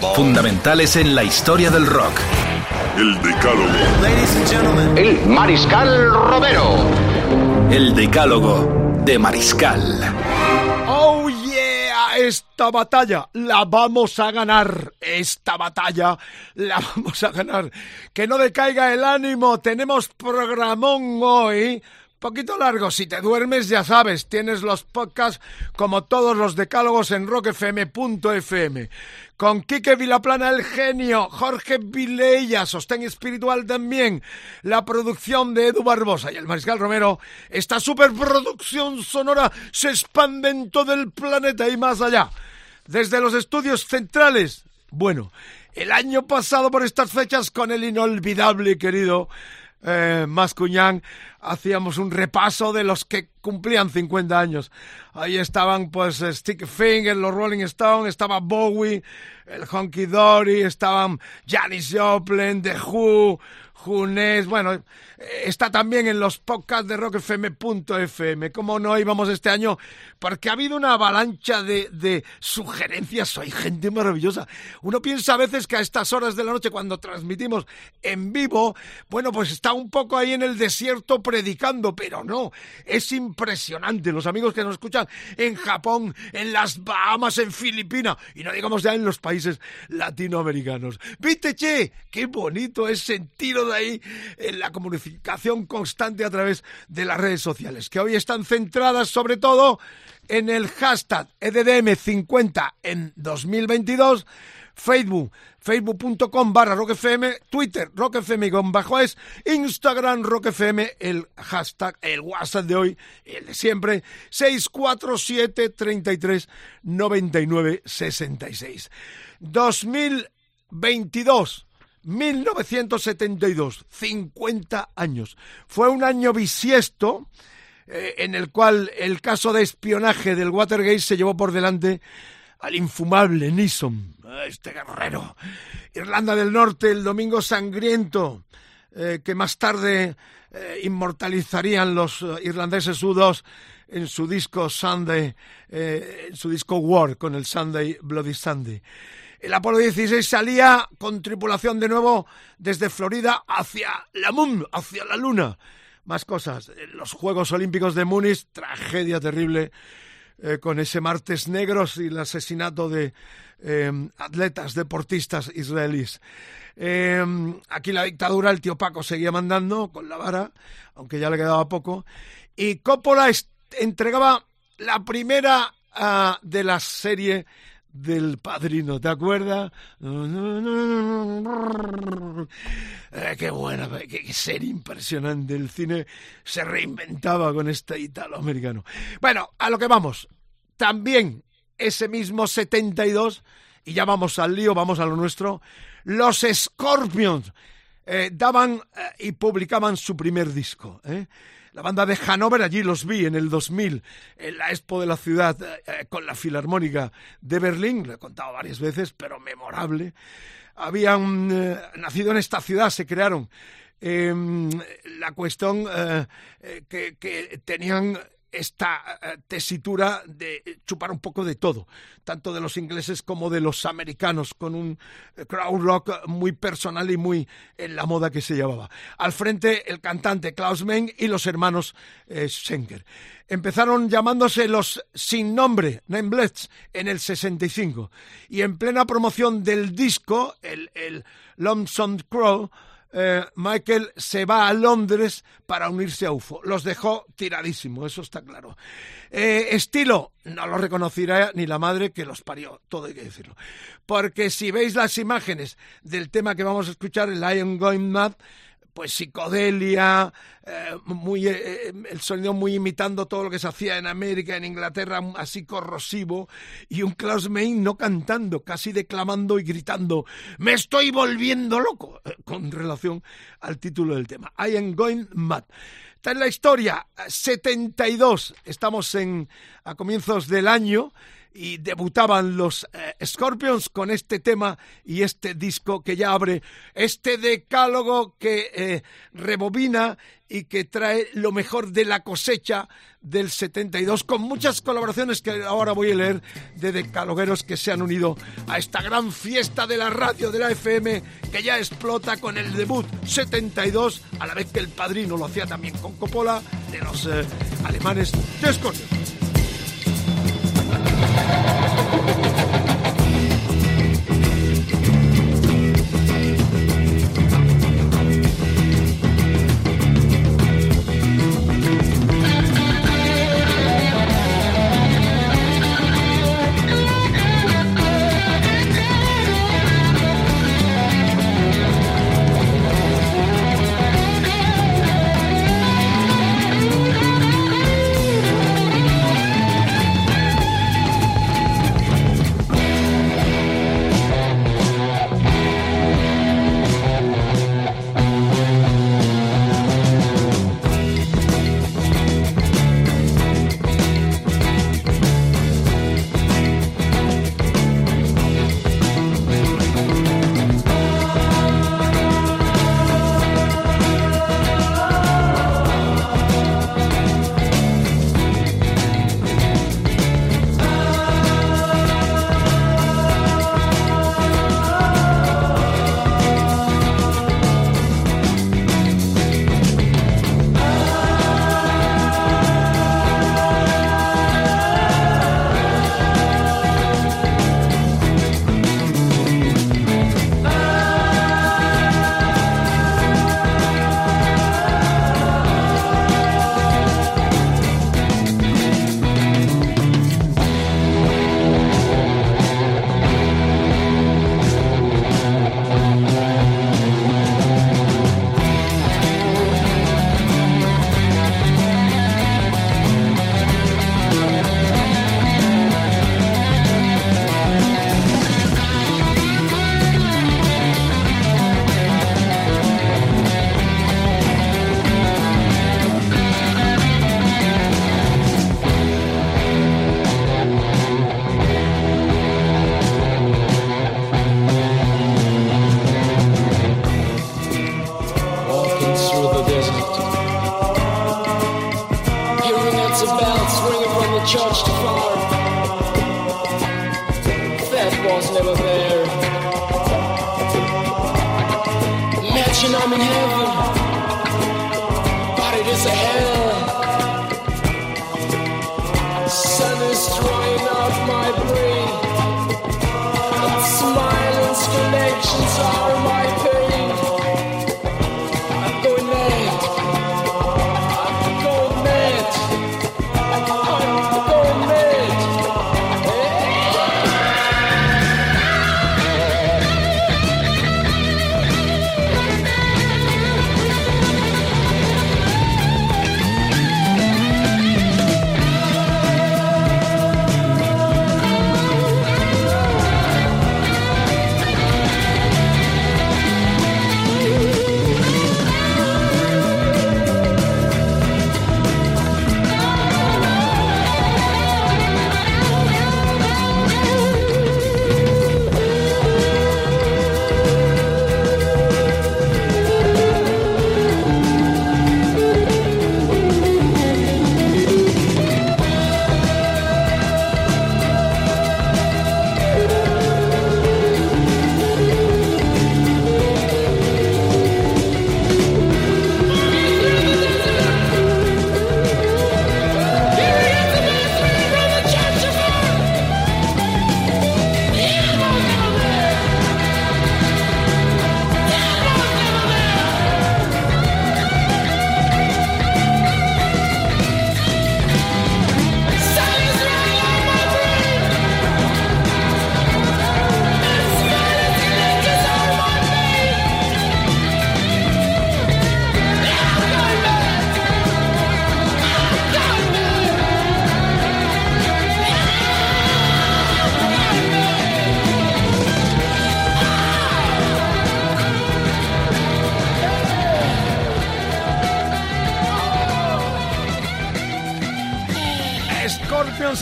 Fundamentales en la historia del rock. El Decálogo. El Mariscal Romero. El Decálogo de Mariscal. ¡Oh yeah! Esta batalla la vamos a ganar. Esta batalla la vamos a ganar. Que no decaiga el ánimo. Tenemos programón hoy. Poquito largo, si te duermes ya sabes, tienes los podcasts como todos los decálogos en rockfm.fm. Con Quique Vilaplana el genio, Jorge Vilella, sostén espiritual también, la producción de Edu Barbosa y el Mariscal Romero, esta superproducción sonora se expande en todo el planeta y más allá. Desde los estudios centrales, bueno, el año pasado por estas fechas con el inolvidable querido eh, Mascuñán hacíamos un repaso de los que cumplían 50 años. Ahí estaban pues Stick Finger, los Rolling Stones, estaba Bowie, el Honky Dory, estaban Janis Joplin, The Who, Junés, bueno, está también en los podcasts de rockfm.fm. ¿Cómo no íbamos este año? Porque ha habido una avalancha de, de sugerencias. Soy gente maravillosa. Uno piensa a veces que a estas horas de la noche, cuando transmitimos en vivo, bueno, pues está un poco ahí en el desierto predicando, pero no. Es impresionante. Los amigos que nos escuchan en Japón, en las Bahamas, en Filipinas, y no digamos ya en los países latinoamericanos. ¿Viste, che? Qué bonito es sentir de ahí en la comunicación constante a través de las redes sociales, que hoy están centradas sobre todo en el hashtag E EDDM50 en 2022, Facebook, facebook.com barra rockfm, Twitter, rockfm con bajo es, Instagram, rockfm, el hashtag, el WhatsApp de hoy, el de siempre, 647 33 99 66. 2022. 1972, 50 años. Fue un año bisiesto eh, en el cual el caso de espionaje del Watergate se llevó por delante al infumable Nixon, este guerrero. Irlanda del Norte, el Domingo Sangriento, eh, que más tarde eh, inmortalizarían los irlandeses U2 en su disco Sunday, en su disco War, con el Sunday, Bloody Sunday. El Apolo 16 salía con tripulación de nuevo desde Florida hacia la Moon, hacia la Luna. Más cosas. Los Juegos Olímpicos de Múnich, tragedia terrible eh, con ese martes negros y el asesinato de eh, atletas, deportistas israelíes. Eh, aquí la dictadura, el tío Paco seguía mandando con la vara, aunque ya le quedaba poco. Y Coppola entregaba la primera ah, de la serie del padrino, ¿te acuerdas? Eh, qué buena, qué, qué serie impresionante. El cine se reinventaba con este italoamericano. Bueno, a lo que vamos. También ese mismo 72, y ya vamos al lío, vamos a lo nuestro, los Scorpions eh, daban eh, y publicaban su primer disco. ¿eh? La banda de Hanover, allí los vi en el 2000, en la expo de la ciudad, eh, con la Filarmónica de Berlín, lo he contado varias veces, pero memorable. Habían eh, nacido en esta ciudad, se crearon. Eh, la cuestión eh, que tenían esta eh, tesitura de chupar un poco de todo, tanto de los ingleses como de los americanos, con un eh, crowd rock muy personal y muy en la moda que se llevaba. Al frente el cantante Klaus Menn y los hermanos eh, Schenker. Empezaron llamándose los sin nombre, Nameless, en el 65. Y en plena promoción del disco, el, el Lonesome Crow, eh, Michael se va a Londres para unirse a UFO. Los dejó tiradísimo, eso está claro. Eh, estilo, no lo reconocerá ni la madre que los parió, todo hay que decirlo. Porque si veis las imágenes del tema que vamos a escuchar, el Lion Going Mad, pues psicodelia, eh, muy, eh, el sonido muy imitando todo lo que se hacía en América, en Inglaterra, así corrosivo, y un Klaus Main no cantando, casi declamando y gritando, me estoy volviendo loco, con relación al título del tema, I am going mad. Esta es la historia, 72, estamos en, a comienzos del año, y debutaban los eh, Scorpions con este tema y este disco que ya abre este decálogo que eh, rebobina y que trae lo mejor de la cosecha del 72 con muchas colaboraciones que ahora voy a leer de decalogueros que se han unido a esta gran fiesta de la radio de la FM que ya explota con el debut 72 a la vez que el padrino lo hacía también con Coppola de los eh, alemanes de Scorpions.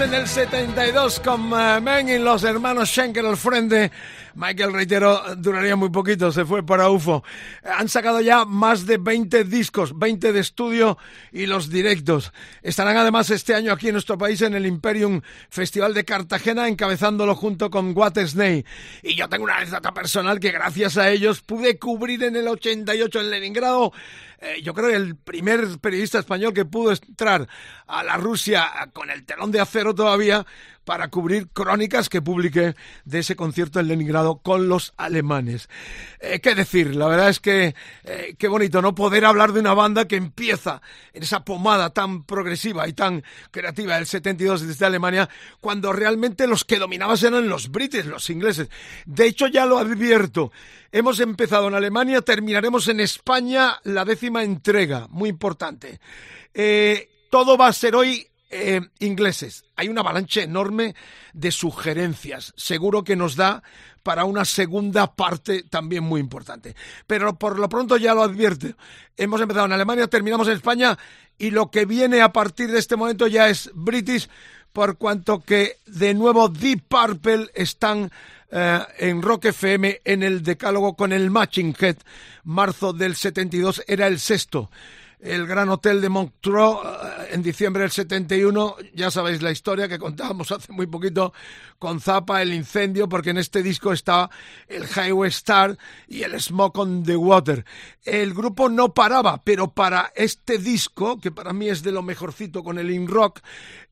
En el 72 con uh, Men y los hermanos Schenker al frente. Michael, reitero, duraría muy poquito, se fue para UFO. Han sacado ya más de 20 discos, 20 de estudio y los directos. Estarán además este año aquí en nuestro país en el Imperium Festival de Cartagena, encabezándolo junto con Snake. Y yo tengo una anécdota personal que gracias a ellos pude cubrir en el 88 en Leningrado eh, yo creo que el primer periodista español que pudo entrar a la Rusia con el telón de acero todavía para cubrir crónicas que publiqué de ese concierto en Leningrado con los alemanes. Eh, ¿Qué decir? La verdad es que eh, qué bonito no poder hablar de una banda que empieza en esa pomada tan progresiva y tan creativa del 72 desde Alemania, cuando realmente los que dominaban eran los brites, los ingleses. De hecho, ya lo advierto, hemos empezado en Alemania, terminaremos en España la décima entrega, muy importante. Eh, todo va a ser hoy eh, ingleses. Hay una avalancha enorme de sugerencias. Seguro que nos da para una segunda parte también muy importante. Pero por lo pronto ya lo advierte. Hemos empezado en Alemania, terminamos en España y lo que viene a partir de este momento ya es British, por cuanto que de nuevo Deep Purple están eh, en Rock FM en el decálogo con el Matching Head. Marzo del 72 era el sexto el Gran Hotel de Montreux eh, en diciembre del 71. Ya sabéis la historia que contábamos hace muy poquito con Zappa, el incendio, porque en este disco está el Highway Star y el Smoke on the Water. El grupo no paraba, pero para este disco, que para mí es de lo mejorcito con el In Rock,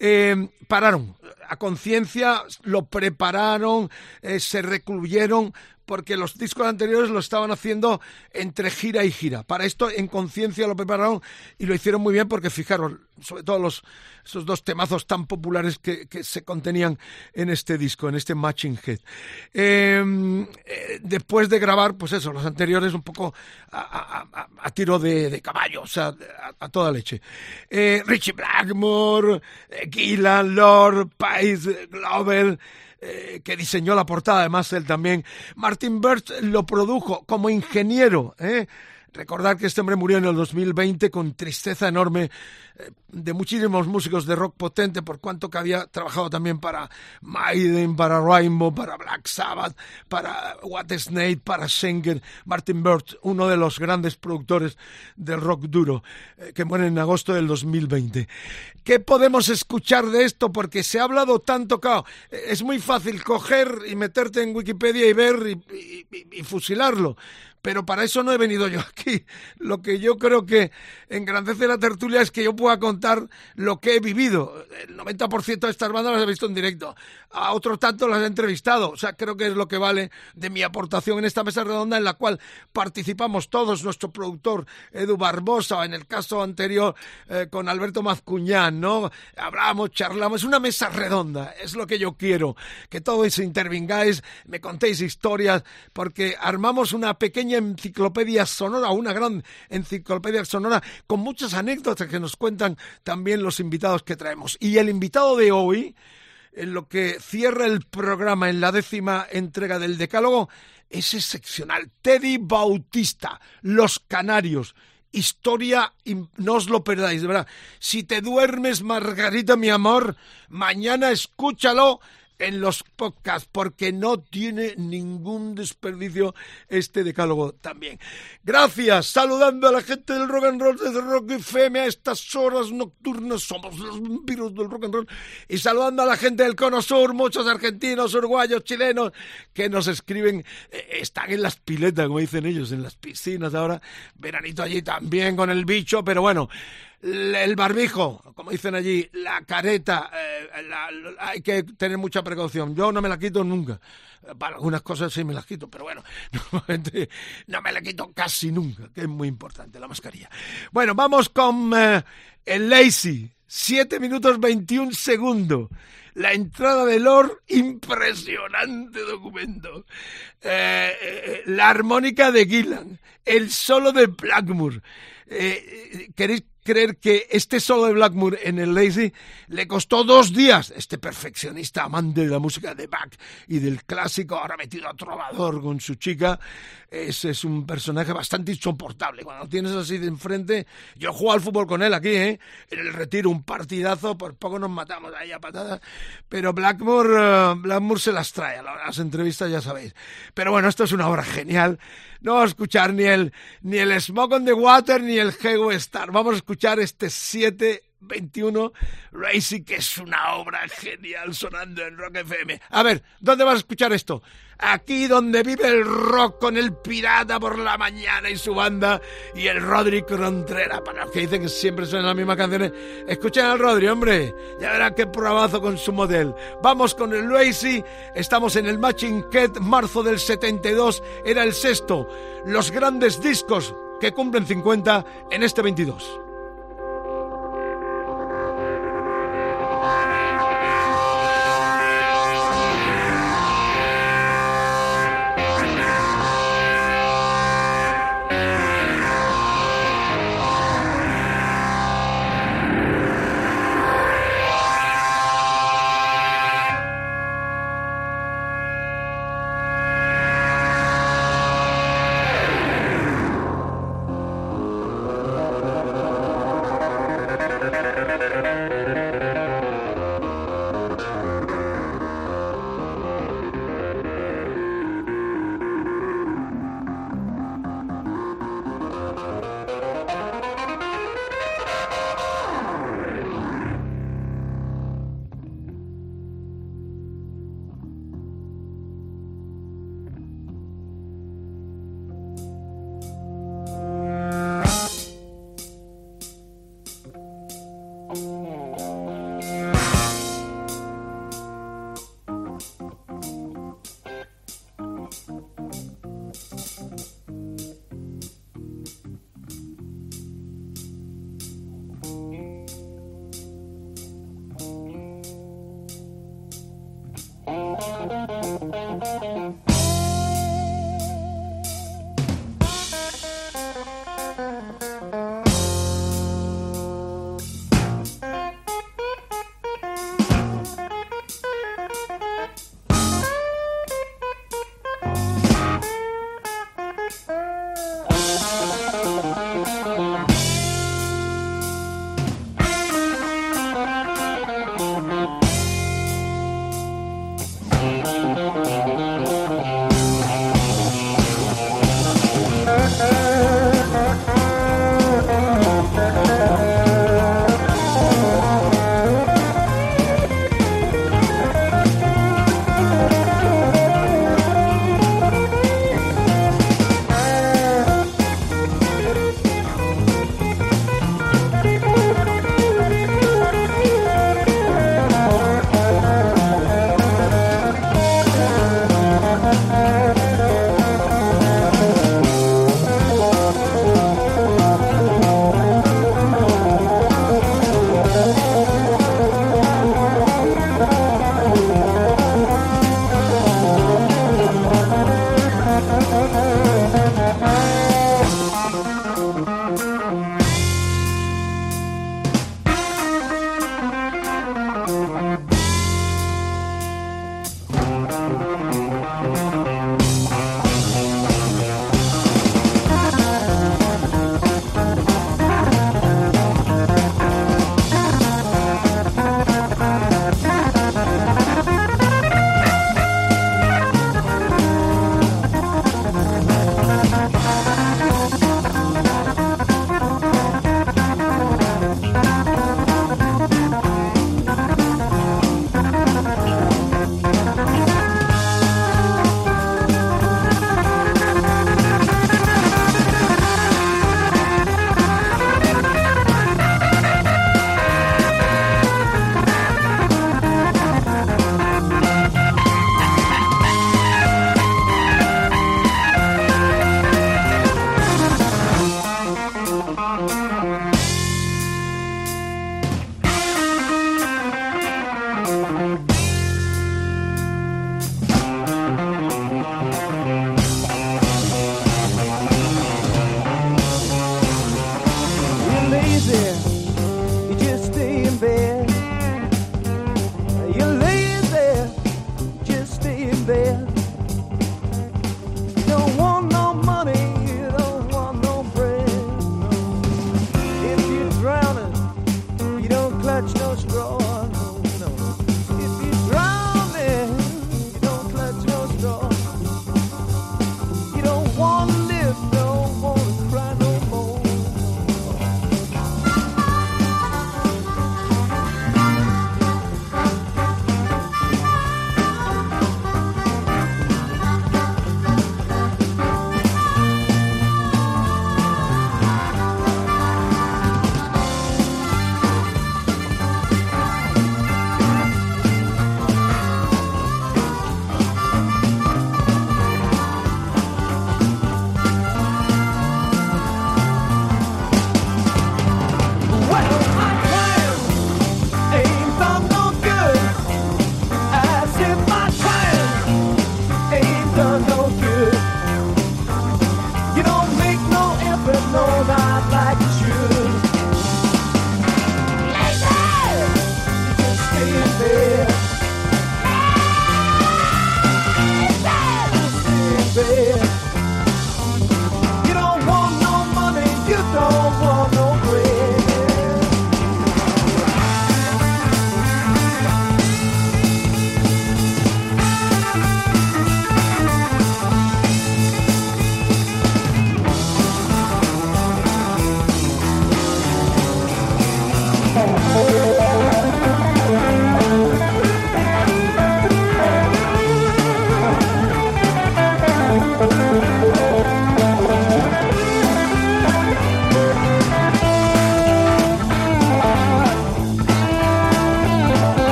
eh, pararon. A conciencia lo prepararon, eh, se recluyeron porque los discos anteriores lo estaban haciendo entre gira y gira. Para esto, en conciencia lo prepararon y lo hicieron muy bien porque fijaron, sobre todo los, esos dos temazos tan populares que, se contenían en este disco, en este Matching Head. Em, eh, después de grabar, pues eso, los anteriores un poco a, tiro de, caballo, o sea, a, toda leche. Eh, Richie Blackmore, eh, Gillan, Lord, Pice, Glover... Eh, que diseñó la portada, además él también. Martin Birch lo produjo como ingeniero. ¿eh? Recordar que este hombre murió en el 2020 con tristeza enorme eh, de muchísimos músicos de rock potente, por cuanto que había trabajado también para Maiden, para Rainbow, para Black Sabbath, para What Snake, para Schenker, Martin Birch, uno de los grandes productores del rock duro, eh, que muere en agosto del 2020. ¿Qué podemos escuchar de esto? Porque se ha hablado tanto. Eh, es muy fácil coger y meterte en Wikipedia y ver y fusilarlo pero para eso no he venido yo aquí. Lo que yo creo que engrandece la tertulia es que yo pueda contar lo que he vivido. El 90% de estas bandas las he visto en directo. A otro tanto las he entrevistado. O sea, creo que es lo que vale de mi aportación en esta mesa redonda en la cual participamos todos, nuestro productor Edu Barbosa, en el caso anterior eh, con Alberto Mazcuñán, ¿no? Hablamos, charlamos. Es una mesa redonda. Es lo que yo quiero. Que todos intervingáis, me contéis historias, porque armamos una pequeña enciclopedia sonora, una gran enciclopedia sonora con muchas anécdotas que nos cuentan también los invitados que traemos. Y el invitado de hoy, en lo que cierra el programa en la décima entrega del Decálogo, es excepcional. Teddy Bautista, Los Canarios historia no os lo perdáis, de verdad. Si te duermes, Margarita, mi amor, mañana escúchalo en los podcasts porque no tiene ningún desperdicio este decálogo también. Gracias, saludando a la gente del rock and roll desde Rock FM a estas horas nocturnas, somos los vampiros del rock and roll, y saludando a la gente del Cono Sur, muchos argentinos, uruguayos, chilenos, que nos escriben, eh, están en las piletas, como dicen ellos, en las piscinas ahora, veranito allí también con el bicho, pero bueno, el barbijo, como dicen allí, la careta, eh, hay que tener mucha precaución. Yo no me la quito nunca. Para algunas cosas sí me las quito, pero bueno, no me la quito casi nunca, que es muy importante la mascarilla. Bueno, vamos con eh, el Lazy. 7 minutos 21 segundos. La entrada de Lord, impresionante documento. Eh, la armónica de Gillan, el solo de Blackmore. ¿Queréis creer que este solo de Blackmore en el Lazy le costó dos días. Este perfeccionista amante de la música de Bach y del clásico, ahora metido a trovador con su chica, ese es un personaje bastante insoportable. Cuando lo tienes así de enfrente, yo juego al fútbol con él aquí, ¿eh? En el retiro, un partidazo, por poco nos matamos ahí a patadas. Pero eh, Blackmore se las trae a las entrevistas, ya sabéis. Pero bueno, esto es una obra genial. No vamos a escuchar ni el, ni el Smoke on the Water ni el Hego Star. Vamos a escuchar este 7 21 Racing, que es una obra genial sonando en Rock FM. A ver, ¿dónde vas a escuchar esto? Aquí donde vive el rock con el pirata por la mañana y su banda y el Rodri Contreras. Para los que dicen que siempre suenan las mismas canciones, escuchen al Rodri, hombre. Ya verán qué probazo con su modelo. Vamos con el Lazy. Estamos en el Matching Cat, marzo del 72. Era el sexto. Los grandes discos que cumplen 50 en este 22.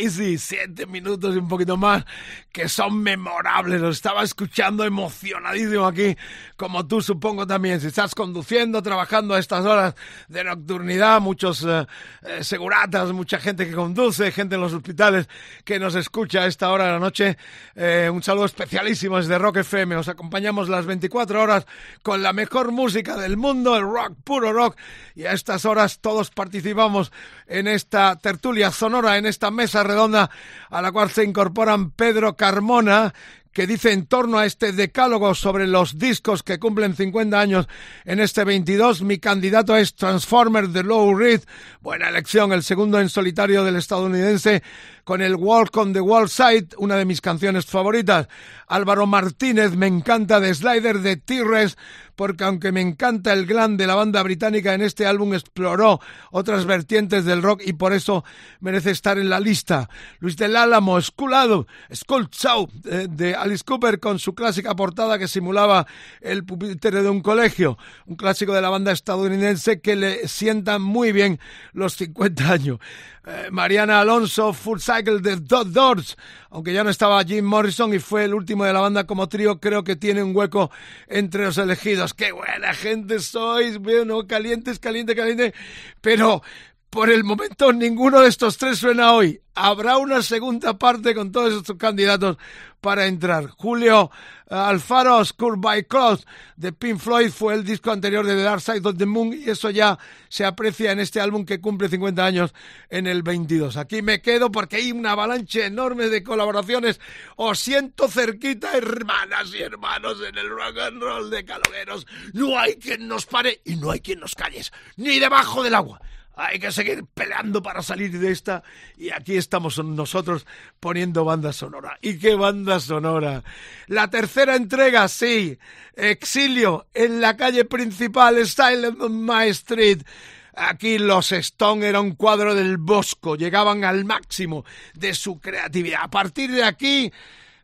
Lazy, siete minutos y un poquito más, que son memorables. Lo estaba escuchando emocionadísimo aquí, como tú supongo también. Si estás conduciendo, trabajando a estas horas de nocturnidad, muchos eh, eh, seguratas, mucha gente que conduce, gente en los hospitales que nos escucha a esta hora de la noche. Eh, un saludo especialísimo desde Rock FM. Os acompañamos las 24 horas con la mejor música del mundo, el rock, puro rock. Y a estas horas todos participamos en esta tertulia sonora, en esta mesa redonda a la cual se incorporan Pedro Carmona, que dice en torno a este decálogo sobre los discos que cumplen 50 años en este 22, mi candidato es Transformer de Low Reed. Buena elección, el segundo en solitario del estadounidense con el Walk on the Wall Side, una de mis canciones favoritas. Álvaro Martínez, me encanta de Slider de T-Rex, porque aunque me encanta el glam de la banda británica, en este álbum exploró otras vertientes del rock y por eso merece estar en la lista. Luis del Álamo, Esculado, Skull Show eh, de Alice Cooper con su clásica portada que simulaba el pupitre de un colegio, un clásico de la banda estadounidense que le sienta muy bien los 50 años. Eh, Mariana Alonso, Full Cycle de Dot Doors, aunque ya no estaba Jim Morrison y fue el último de la banda como trío, creo que tiene un hueco entre los elegidos. ¡Qué buena gente sois! Bueno, calientes, caliente, caliente. Pero por el momento ninguno de estos tres suena hoy. Habrá una segunda parte con todos estos candidatos para entrar. Julio uh, Alfaro, School by Close de Pink Floyd fue el disco anterior de The Dark Side of the Moon y eso ya se aprecia en este álbum que cumple 50 años en el 22. Aquí me quedo porque hay una avalancha enorme de colaboraciones. Os siento cerquita, hermanas y hermanos, en el rock and roll de Calogueros. No hay quien nos pare y no hay quien nos calles, ni debajo del agua hay que seguir peleando para salir de esta y aquí estamos nosotros poniendo banda sonora. ¿Y qué banda sonora? La tercera entrega, sí, Exilio en la calle principal, Silent on My Street. Aquí los Stone era un cuadro del Bosco, llegaban al máximo de su creatividad. A partir de aquí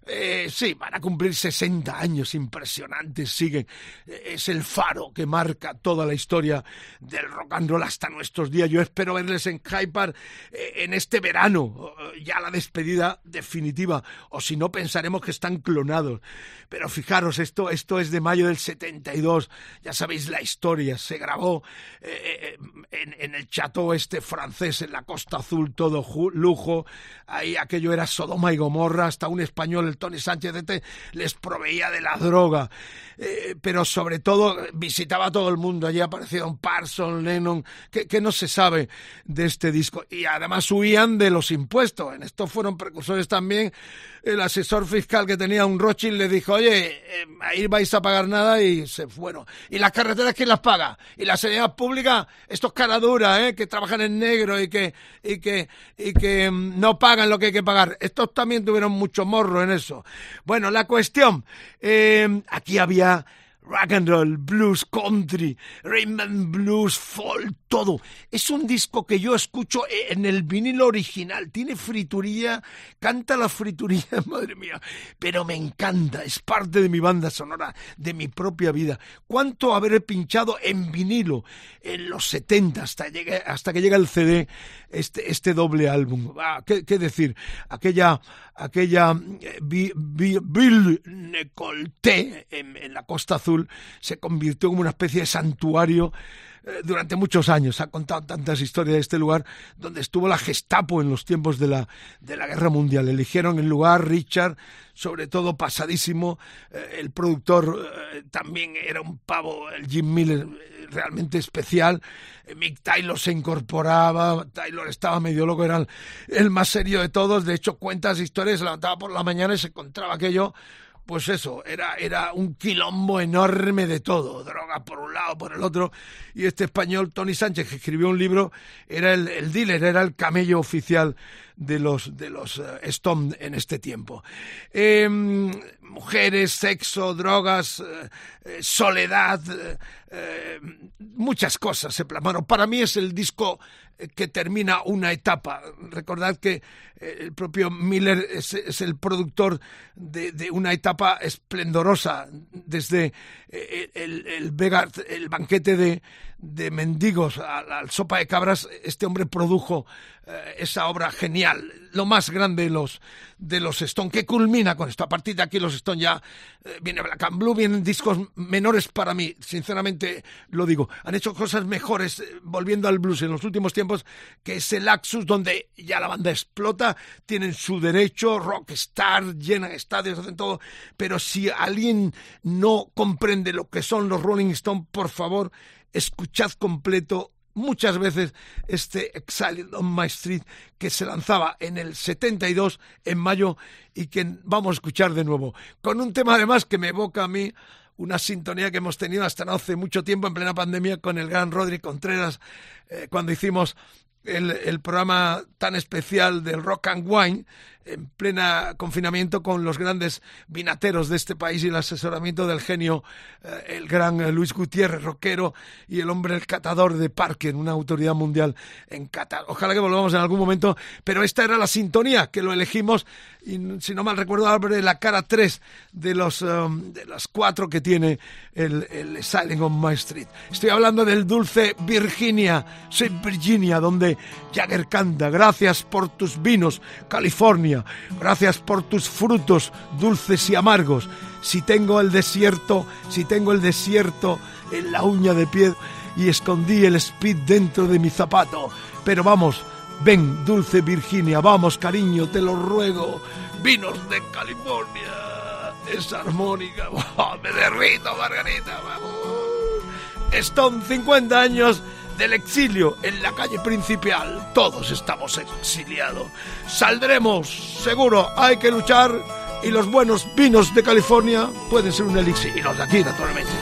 eh, sí, van a cumplir 60 años impresionantes, siguen. Es el faro que marca toda la historia del rock and roll hasta nuestros días. Yo espero verles en Hyde Park eh, en este verano, ya la despedida definitiva, o si no pensaremos que están clonados. Pero fijaros, esto, esto es de mayo del 72, ya sabéis la historia, se grabó eh, en, en, el chateau este francés, en la Costa Azul, todo lujo, ahí aquello era Sodoma y Gomorra, hasta un español, Tony Sánchez este, les proveía de la droga, eh, pero sobre todo visitaba a todo el mundo. Allí aparecieron Parson, Lennon, que, no se sabe de este disco. Y además huían de los impuestos. En esto fueron precursores también. El asesor fiscal que tenía un Rothschild le dijo, oye, eh, ahí vais a pagar nada y se fueron. ¿Y las carreteras quién las paga? ¿Y la sanidad pública? Estos cara dura, ¿eh? que trabajan en negro y que, y que, y que mm, no pagan lo que hay que pagar. Estos también tuvieron mucho morro en eso. Bueno, la cuestión, eh, aquí había rock and roll, blues, country, rhythm blues, folk, todo. Es un disco que yo escucho en el vinilo original. Tiene frituría, canta la frituría, madre mía. Pero me encanta, es parte de mi banda sonora, de mi propia vida. ¿Cuánto habré pinchado en vinilo en los 70 hasta, llegue, hasta que llega el CD, este, este doble álbum? Ah, ¿qué, ¿qué, decir? Aquella, aquella eh, Bill Necolté en, en la Costa Azul se convirtió en una especie de santuario eh, durante muchos años. Ha contado tantas historias de este lugar donde estuvo la Gestapo en los tiempos de la, de la Guerra Mundial. Eligieron el lugar Richard, sobre todo pasadísimo. Eh, el productor eh, también era un pavo, el Jim Miller, realmente especial. Mick Taylor se incorporaba, Taylor estaba medio loco, era el, el más serio de todos. De hecho, cuentas historias, se levantaba por la mañana y se encontraba aquello pues eso, era, era un quilombo enorme de todo, droga por un lado, por el otro, y este español, Tony Sánchez, que escribió un libro, era el, el dealer, era el camello oficial de los, de los uh, Stone en este tiempo. Eh, mujeres, sexo, drogas, eh, soledad, eh, muchas cosas se plasmaron. Para mí es el disco que termina una etapa. Recordad que el propio Miller es, el productor de, una etapa esplendorosa desde el, el, Vega, el banquete de, de mendigos al, sopa de cabras. Este hombre produjo eh, esa obra genial, lo más grande de los, de los Stone, que culmina con esto. A partir de aquí los Stone ya eh, viene Black and Blue, vienen discos menores para mí, sinceramente lo digo. Han hecho cosas mejores, eh, volviendo al blues en los últimos tiempos, que es el Axus, donde ya la banda explota, tienen su derecho, rockstar, llenan estadios, hacen todo, pero si alguien no comprende lo que son los Rolling Stone, por favor, escuchad completo muchas veces este Exiled on My Street que se lanzaba en el 72 en mayo y que vamos a escuchar de nuevo. Con un tema además que me evoca a mí una sintonía que hemos tenido hasta no hace mucho tiempo en plena pandemia con el gran Rodri Contreras eh, cuando hicimos el, el, programa tan especial del Rock and Wine en plena confinamiento con los grandes vinateros de este país y el asesoramiento del genio, eh, el gran Luis Gutiérrez, rockero, y el hombre, el catador de Parker, una autoridad mundial en Qatar. Ojalá que volvamos en algún momento, pero esta era la sintonía que lo elegimos, y si no mal recuerdo, abre la cara 3 de, los, um, de las cuatro que tiene el, el Silent on My Street. Estoy hablando del dulce Virginia, Sweet Virginia, donde Jagger canta, gracias por tus vinos, California, gracias por tus frutos dulces y amargos. Si tengo el desierto, si tengo el desierto en la uña de pie y escondí el speed dentro de mi zapato. Pero vamos, ven, dulce Virginia, vamos, cariño, te lo ruego. Vinos de California. Esa armónica, me derrito, Margarita. Stone, 50 años del exilio en la calle principal. Todos estamos exiliados. Saldremos, seguro, hay que luchar y los buenos vinos de California pueden ser un elixir. Y los de aquí, naturalmente.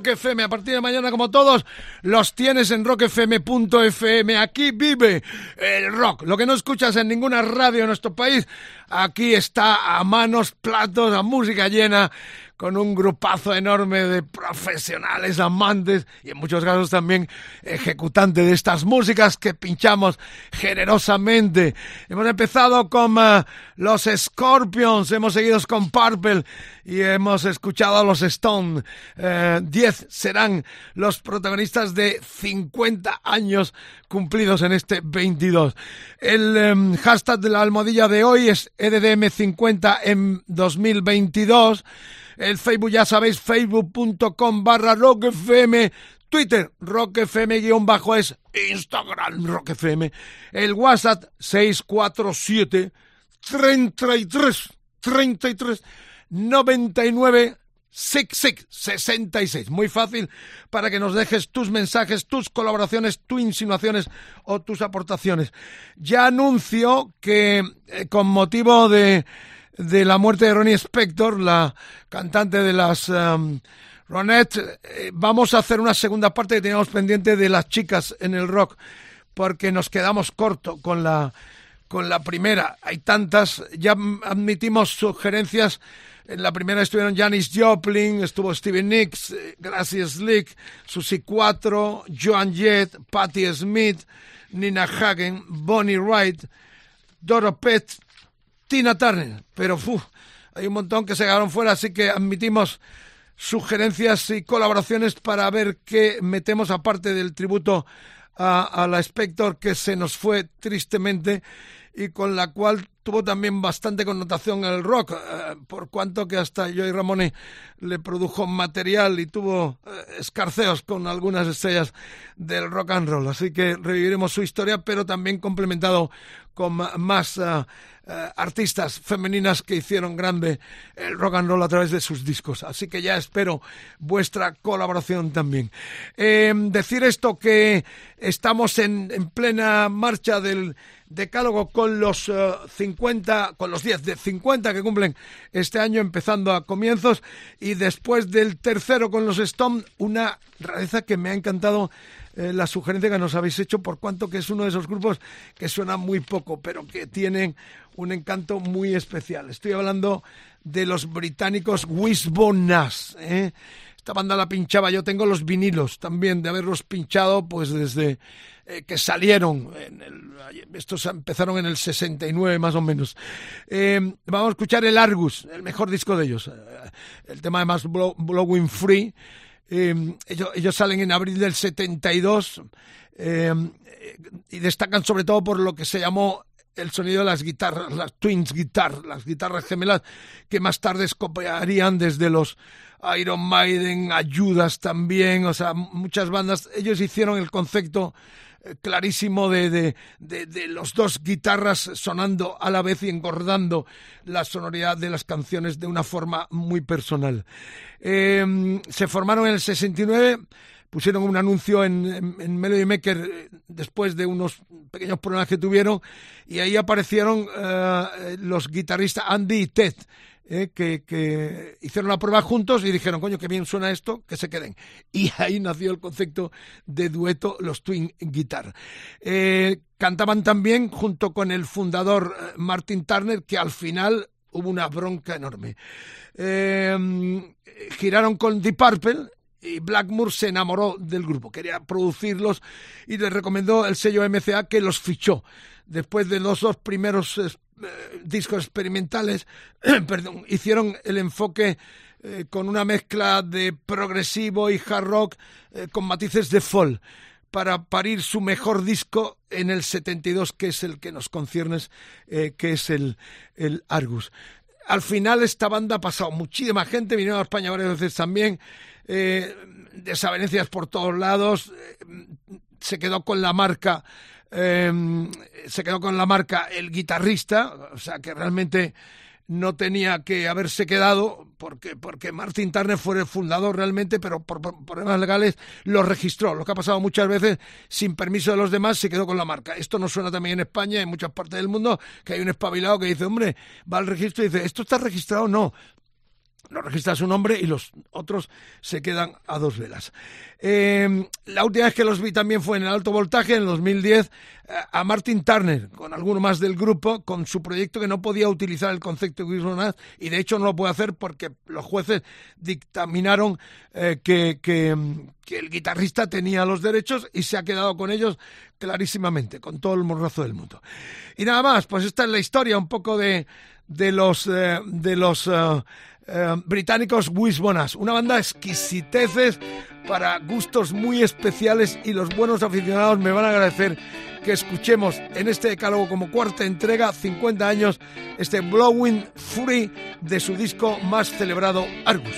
Rock FM. A partir de mañana, como todos, los tienes en rockfm.fm. Aquí vive el rock. Lo que no escuchas en ninguna radio en nuestro país, aquí está a manos, platos, a música llena con un grupazo enorme de profesionales, amantes y en muchos casos también ejecutantes de estas músicas que pinchamos generosamente. Hemos empezado con uh, los Scorpions, hemos seguido con Purple y hemos escuchado a los Stone. Eh, diez serán los protagonistas de 50 años cumplidos en este 22. El um, hashtag de la almohadilla de hoy es EDDM50 en 2022. El Facebook, ya sabéis, facebook.com barra rockfm. Twitter, rockfm es Instagram, rockfm. El WhatsApp, 647 33 33 99 66. Muy fácil para que nos dejes tus mensajes, tus colaboraciones, tus insinuaciones o tus aportaciones. Ya anuncio que eh, con motivo de de la muerte de Ronnie Spector, la cantante de las um, eh, vamos a hacer una segunda parte que teníamos pendiente de las chicas en el rock, porque nos quedamos corto con la, con la primera. Hay tantas, ya admitimos sugerencias. En la primera estuvieron Janis Joplin, estuvo Steven Nicks, eh, Gracie Slick, Susie 4, Joan Jett, Patti Smith, Nina Hagen, Bonnie Wright, Doro Pett, Tina Turner, pero hay un montón que se quedaron fuera, así que admitimos sugerencias y colaboraciones para ver qué metemos aparte del tributo a, la Spector que se nos fue tristemente y con la cual tuvo también bastante connotación el rock, eh, por cuanto que hasta Joey Ramone le produjo material y tuvo eh, escarceos con algunas estrellas del rock and roll. Así que reviviremos su historia, pero también complementado con más eh, artistas femeninas que hicieron grande el rock and roll a través de sus discos. Así que ya espero vuestra colaboración también. decir esto que estamos en, en plena marcha del decálogo con los 50, eh, con los 10 de 50 que cumplen este año, empezando a comienzos, y después del tercero con los Stone, una rareza que me ha encantado eh, la sugerencia que nos habéis hecho, por cuanto que es uno de esos grupos que suena muy poco, pero que tienen un encanto muy especial. Estoy hablando de los británicos Wishbone Nash. ¿eh? Esta banda la pinchaba, yo tengo los vinilos también de haberlos pinchado pues desde eh, que salieron, estos empezaron en el 69 más o menos. Eh, vamos a escuchar el Argus, el mejor disco de ellos, el tema además Blowing Free. Ellos, ellos, salen en abril del 72 y destacan sobre todo por lo que se llamó el sonido de las guitarras, las twins guitar, las guitarras gemelas que más tarde copiarían desde los Iron Maiden, Ayudas también, o sea, muchas bandas, ellos hicieron el concepto eh, clarísimo de, de, de, los dos guitarras sonando a la vez y engordando la sonoridad de las canciones de una forma muy personal. Eh, se formaron en el 69 pusieron un anuncio en, en, Melody Maker eh, después de unos pequeños problemas que tuvieron y ahí aparecieron los guitarristas Andy y Ted eh, que, hicieron la prueba juntos y dijeron, coño, qué bien suena esto, que se queden. Y ahí nació el concepto de dueto, los Twin Guitar. Eh, cantaban también junto con el fundador eh, Martin Turner, que al final hubo una bronca enorme. giraron con Deep Purple y Blackmore se enamoró del grupo, quería producirlos y le recomendó el sello MCA que los fichó. Después de los dos primeros discos experimentales, perdón, hicieron el enfoque eh, con una mezcla de progresivo y hard rock eh, con matices de folk para parir su mejor disco en el 72, que es el que nos conciernes, que es el, el Argus. Al final esta banda ha pasado muchísima gente, vinieron a España varias veces también, desavenencias por todos lados, se quedó con la marca Em, se quedó con la marca el guitarrista, o sea que realmente no tenía que haberse quedado porque, porque Martin Turner fue el fundador realmente, pero por, problemas legales lo registró. Lo que ha pasado muchas veces sin permiso de los demás se quedó con la marca. Esto no suena también en España en muchas partes del mundo que hay un espabilado que dice, hombre, va al registro y dice, ¿esto está registrado? No. No registra su nombre y los otros se quedan a dos velas. Eh, la última vez que los vi también fue en el alto voltaje, en el 2010, eh, a Martin Turner, con alguno más del grupo, con su proyecto que no podía utilizar el concepto de Resonance y de hecho no lo puede hacer porque los jueces dictaminaron eh, que, que, que el guitarrista tenía los derechos y se ha quedado con ellos clarísimamente, con todo el morrazo del mundo. Y nada más, pues esta es la historia un poco de, de los, eh, de los eh, británicos Wisbonas, una banda exquisiteces para gustos muy especiales y los buenos aficionados me van a agradecer que escuchemos en este decálogo como cuarta entrega, 50 años, este Blowing Fury de su disco más celebrado, Argus.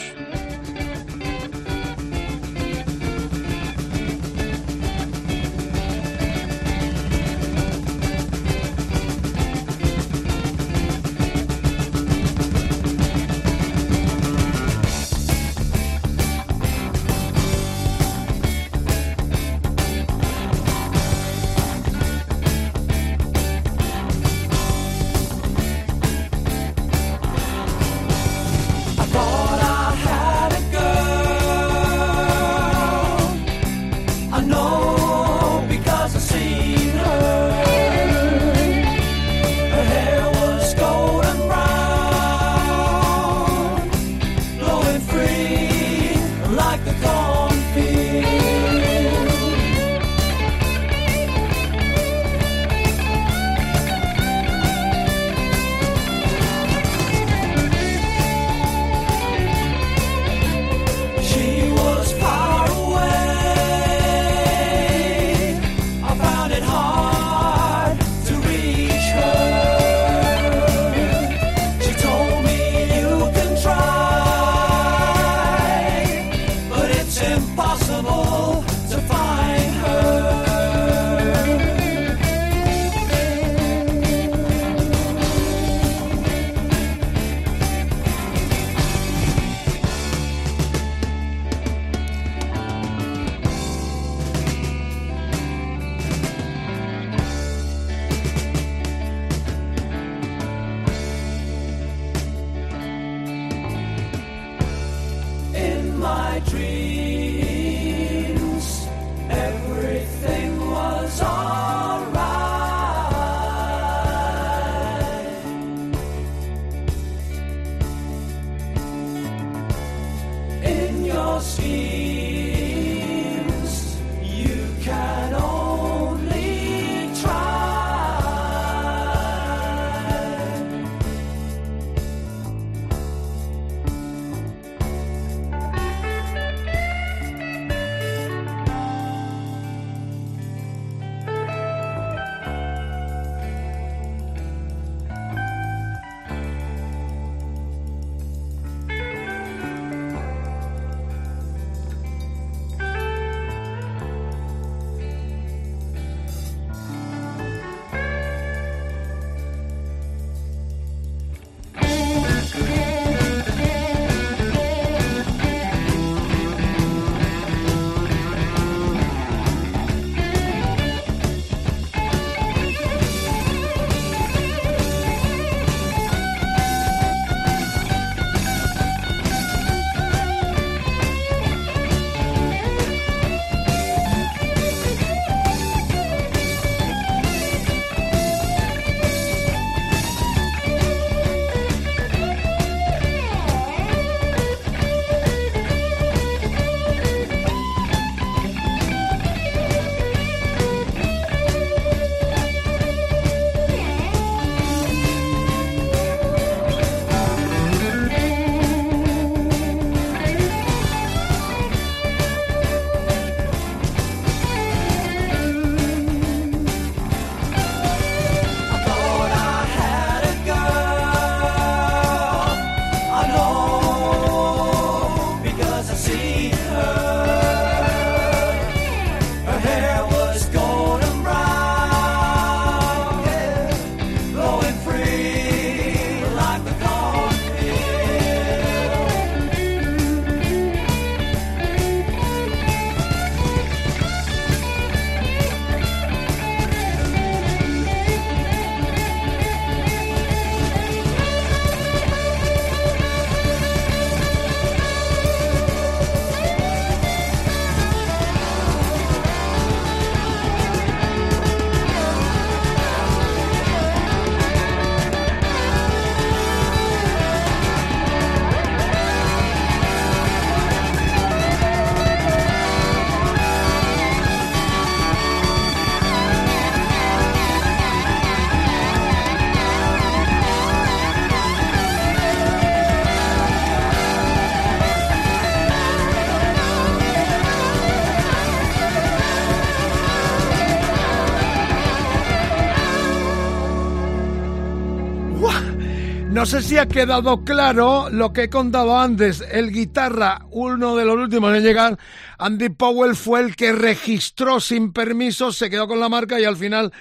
No sé si ha quedado claro lo que he contado antes. El guitarra, uno de los últimos en llegar, Andy Powell fue el que registró sin permiso, se quedó con la marca y al final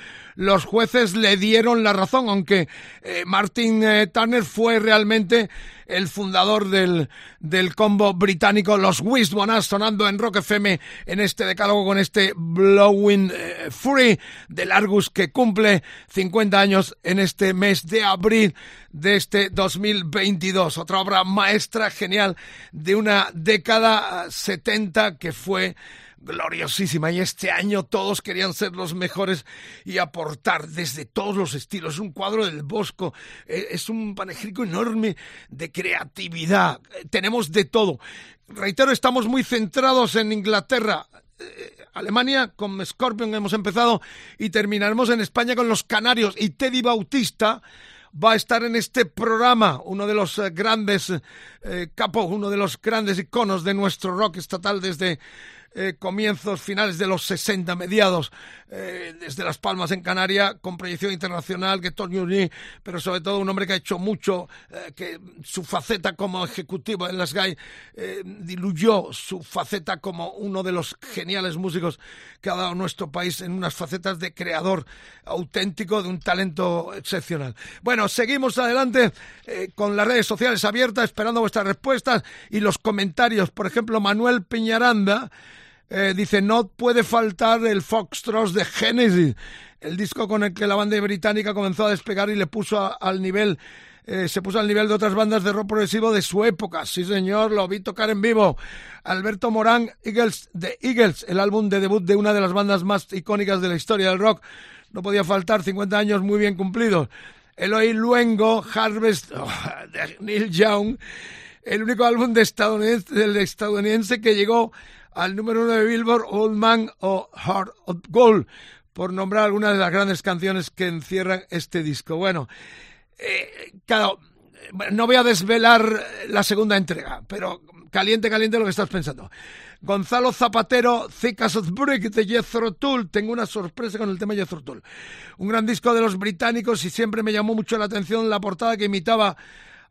los jueces le dieron la razón, aunque eh, Martin eh, Turner fue realmente el fundador del, del combo británico Los Wisdom sonando en Rock FM en este decálogo con este Blowing eh, Free del Argus que cumple 50 años en este mes de abril de este 2022. Otra obra maestra genial de una década 70 que fue gloriosísima y este año todos querían ser los mejores y aportar desde todos los estilos. Un cuadro del Bosco, eh, es un panegírico enorme de creatividad. Eh, tenemos de todo. Reitero, estamos muy centrados en Inglaterra. Eh, Alemania con Scorpion hemos empezado y terminaremos en España con los Canarios y Teddy Bautista va a estar en este programa, uno de los grandes capos, uno de los grandes iconos de nuestro rock estatal desde eh, comienzos, finales de los 60, mediados, eh, desde Las Palmas en Canarias, con proyección internacional, que Tony pero sobre todo un hombre que ha hecho mucho, eh, que su faceta como ejecutivo en las GAI diluyó su faceta como uno de los geniales músicos que ha dado nuestro país en unas facetas de creador auténtico, de un talento excepcional. Bueno, seguimos adelante con las redes sociales abiertas, esperando vuestras respuestas y los comentarios. Por ejemplo, Manuel Piñaranda, eh, dice, no puede faltar el Foxtrot de Genesis, el disco con el que la banda británica comenzó a despegar y le puso al nivel eh, se puso al nivel de otras bandas de rock progresivo de su época. Sí, señor, lo vi tocar en vivo. Alberto Morán, Eagles, de Eagles, el álbum de debut de una de las bandas más icónicas de la historia del rock. No podía faltar, 50 años muy bien cumplidos. Eloy Luengo, Harvest, oh, de Neil Young, el único álbum de del estadounidense que llegó al número uno de Billboard, Old Man o Heart of Gold, por nombrar algunas de las grandes canciones que encierran este disco. Bueno, eh, claro, no voy a desvelar la segunda entrega, pero caliente, caliente lo que estás pensando. Gonzalo Zapatero, Thick of Brick de Jethro Tull. Tengo una sorpresa con el tema Jethro Tull. Un gran disco de los británicos y siempre me llamó mucho la atención la portada que imitaba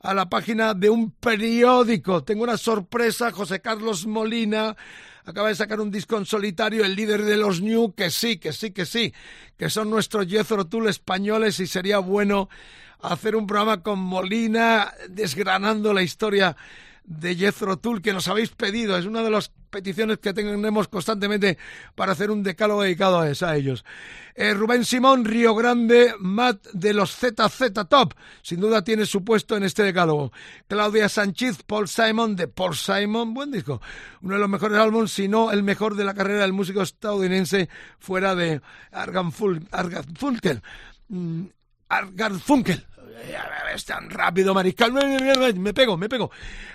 a la página de un periódico. Tengo una sorpresa, José Carlos Molina acaba de sacar un disco en solitario, el líder de los New, que sí, que sí, que sí, que son nuestros Jethro Tull españoles y sería bueno hacer un programa con Molina desgranando la historia de Jethro Tull que nos habéis pedido. Es una de las peticiones que tenemos constantemente para hacer un decálogo dedicado a, ellos. Eh, Rubén Simón, Río Grande, Matt de los ZZ Top. Sin duda tiene su puesto en este decálogo. Claudia Sánchez, Paul Simon de Paul Simon. Buen disco. Uno de los mejores álbumes, si no el mejor de la carrera del músico estadounidense fuera de Argan Funkel. Mm, Argan Funkel es tan rápido, mariscal. Me pego, me pego.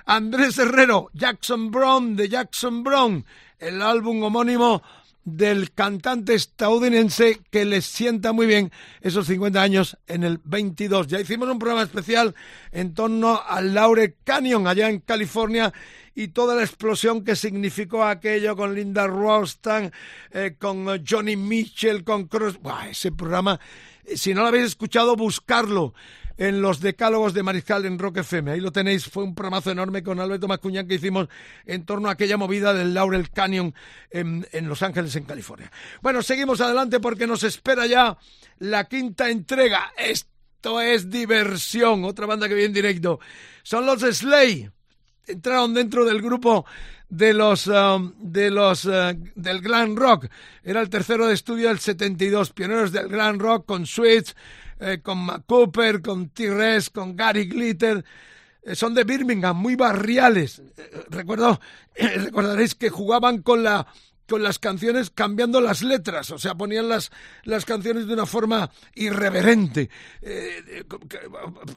Andrés Herrero, Jackson Brown de Jackson Brown, el álbum homónimo del cantante estadounidense que les sienta muy bien esos 50 años en el 22. Ya hicimos un programa especial en torno al Laure Canyon allá en California y toda la explosión que significó aquello con Linda Rostan, eh, con Johnny Mitchell, con Cross. ese programa, eh, si no lo habéis escuchado, buscarlo en los decálogos de Mariscal en Rock FM. Ahí lo tenéis, fue un programazo enorme con Alberto Mascuñán que hicimos en torno a aquella movida del Laurel Canyon en, Los Ángeles, en California. Bueno, seguimos adelante porque nos espera ya la quinta entrega. Esto es diversión, otra banda que viene en directo. Son los Slay. Entraron dentro del grupo de los um, de los uh, del glam rock. Era el tercero de estudio del 72, pioneros del glam rock con Switch, eh, con Cooper, con T-Rex, con Gary Glitter. Eh, son de Birmingham, muy barriales. Eh, recuerdo, recordaréis que jugaban con la con las canciones cambiando las letras, o sea, ponían las, las canciones de una forma irreverente,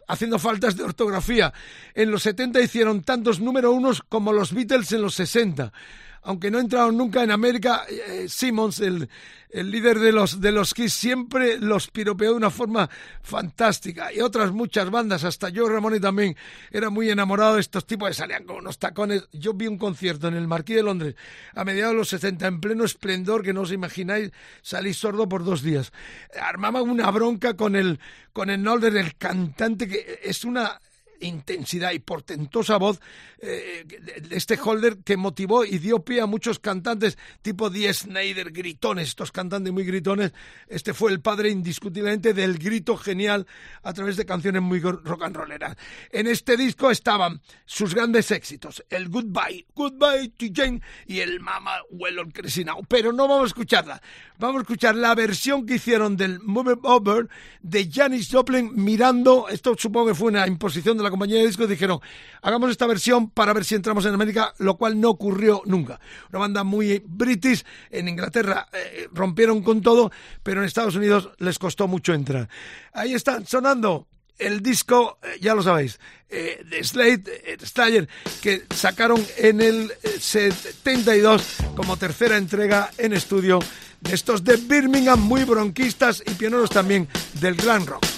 haciendo faltas de ortografía. En los 70 hicieron tantos número unos como los Beatles en los 60 aunque no entraron nunca en América, eh, Simmons, el, el, líder de los, de los Kiss, siempre los piropeó de una forma fantástica. Y otras muchas bandas, hasta yo, Ramón, también era muy enamorado de estos tipos que salían con unos tacones. Yo vi un concierto en el Marquis de Londres a mediados de los 60, en pleno esplendor, que no os imagináis, salí sordo por dos días. Armaban una bronca con el, con el Nolder, el cantante, que es una intensidad y portentosa voz eh, este Holder que motivó y dio pie a muchos cantantes tipo Die Snyder, gritones, estos cantantes muy gritones. Este fue el padre indiscutiblemente del grito genial a través de canciones muy rock and rolleras. En este disco estaban sus grandes éxitos, el Goodbye, Goodbye to Jane y el Mama Well Now. Pero no vamos a escucharla, vamos a escuchar la versión que hicieron del Move Over de Janis Joplin mirando, esto supongo que fue una imposición de la compañía de discos, dijeron, hagamos esta versión para ver si entramos en América, lo cual no ocurrió nunca. Una banda muy british, en Inglaterra eh, rompieron con todo, pero en Estados Unidos les costó mucho entrar. Ahí están sonando el disco, eh, ya lo sabéis, eh, de Slade, Staller, que sacaron en el 72 como tercera entrega en estudio de estos de Birmingham, muy bronquistas y pioneros también del glam rock.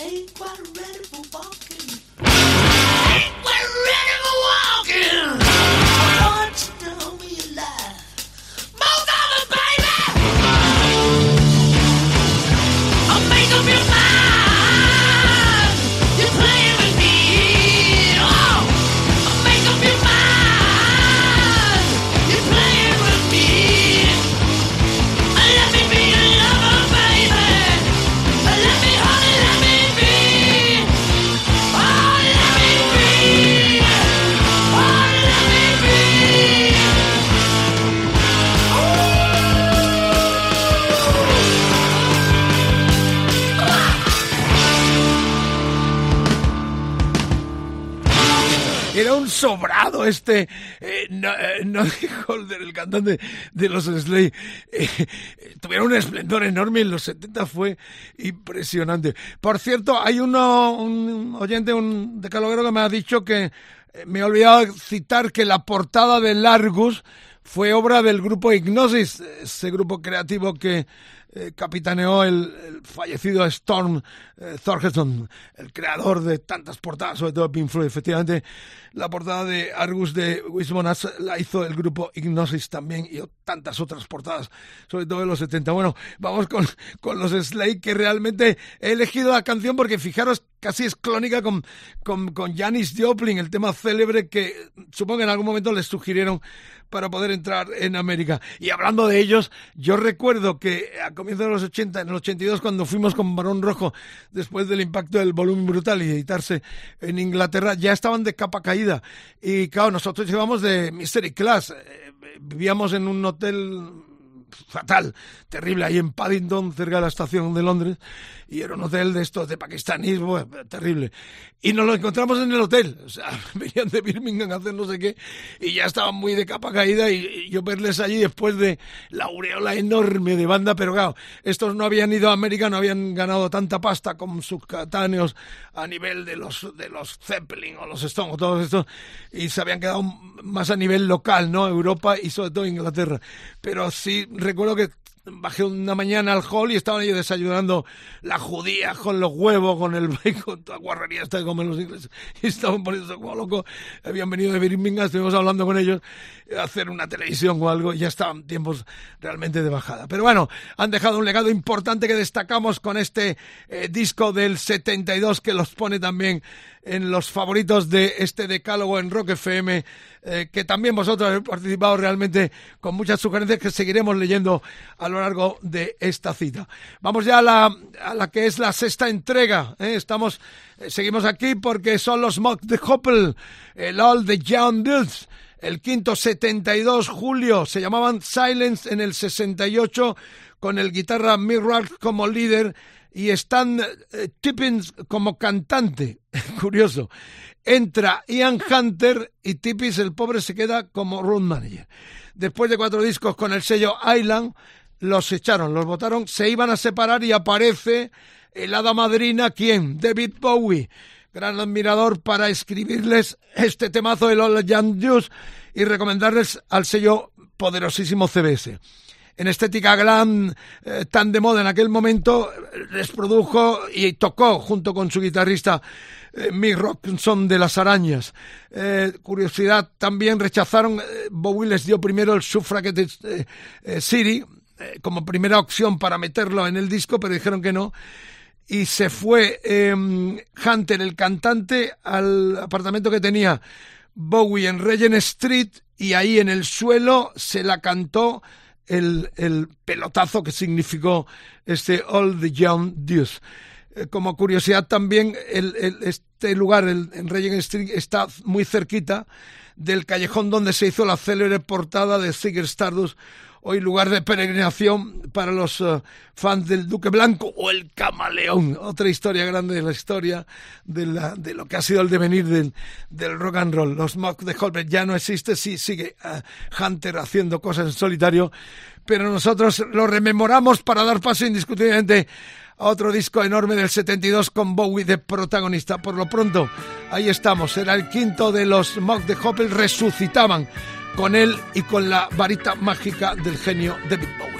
ain't quite ready for walking. Este eh, no, eh, Noddy Holder, el cantante de los Slay. Eh, tuvieron un esplendor enorme en los 70, fue impresionante. Por cierto, hay uno, un oyente, un decaloguero que me ha dicho que eh, me he olvidado citar que la portada de Largus fue obra del grupo Ignosis, ese grupo creativo que eh, capitaneó el, fallecido Storm eh, el creador de tantas portadas, sobre todo Pink Floyd. Efectivamente, la portada de Argus de Wismonas la hizo el grupo Ignosis también y tantas otras portadas, sobre todo en los 70. Bueno, vamos con, con los Slade, que realmente he elegido la canción porque fijaros, casi es clónica con, con, con Janis Joplin, el tema célebre que supongo que en algún momento les sugirieron para poder entrar en América. Y hablando de ellos, yo recuerdo que a comienzos de los 80, en el 82, cuando fuimos con Barón Rojo, después del impacto del volumen brutal y editarse en Inglaterra, ya estaban de capa caída. Y claro, nosotros llevamos de Mystery Class. Eh, vivíamos en un hotel fatal, terrible, ahí en Paddington, cerca de la estación de Londres, y era un hotel de estos de pakistaníes, bueno, terrible. Y nos lo encontramos en el hotel, o sea, venían de Birmingham a hacer no sé qué, y ya estaban muy de capa caída, y, y yo verles allí después de la aureola enorme de banda, pero claro, estos no habían ido a América, no habían ganado tanta pasta como sus catáneos a nivel de los, de los Zeppelin o los Stones todos estos, y se habían quedado más a nivel local, ¿no? Europa y sobre todo Inglaterra. Pero sí recuerdo que bajé una mañana al hall y estaban ellos desayunando la judía con los huevos, con el bacon, toda guarrería esta que comen los ingleses. Y estaban poniéndose como locos. Habían venido de Birmingham, estuvimos hablando con ellos, a hacer una televisión o algo, ya estaban tiempos realmente de bajada. Pero bueno, han dejado un legado importante que destacamos con este eh, disco del 72 que los pone también en los favoritos de este decálogo en Rock FM, eh, que también vosotros habéis participado realmente con muchas sugerencias que seguiremos leyendo a lo largo de esta cita. Vamos ya a la, a la que es la sexta entrega. ¿eh? Estamos, eh, seguimos aquí porque son los Mock de Hoppel, el All the Young Dudes. El quinto 72 julio se llamaban Silence en el 68 con el guitarra Mick como líder y eh, Tippins como cantante. Curioso. Entra Ian Hunter y Tippins, el pobre, se queda como road manager. Después de cuatro discos con el sello Island, los echaron, los votaron, se iban a separar y aparece el hada madrina, ¿quién? David Bowie, gran admirador para escribirles este temazo de All Young Juice y recomendarles al sello poderosísimo CBS en estética glam eh, tan de moda en aquel momento, les produjo y tocó junto con su guitarrista eh, Mick Robinson de las Arañas. Eh, curiosidad, también rechazaron, eh, Bowie les dio primero el Suffragette City como primera opción para meterlo en el disco, pero dijeron que no. Y se fue Hunter, el cantante, al apartamento que tenía Bowie en Regent Street y ahí en el suelo se la cantó el, el pelotazo que significó este All the Young Deuce. Eh, como curiosidad también, el, el, este lugar el, en Regent Street está muy cerquita del callejón donde se hizo la célebre portada de Ziggy Stardust, hoy lugar de peregrinación para los uh, fans del Duque Blanco o el Camaleón, otra historia grande de la historia de, la, de lo que ha sido el devenir del, del rock and roll. Los Mock de Holbert ya no existe, sí sigue uh, Hunter haciendo cosas en solitario, pero nosotros lo rememoramos para dar paso indiscutiblemente otro disco enorme del 72 con Bowie de protagonista. Por lo pronto, ahí estamos, era el quinto de los Mock de Hoppel, resucitaban con él y con la varita mágica del genio David Bowie.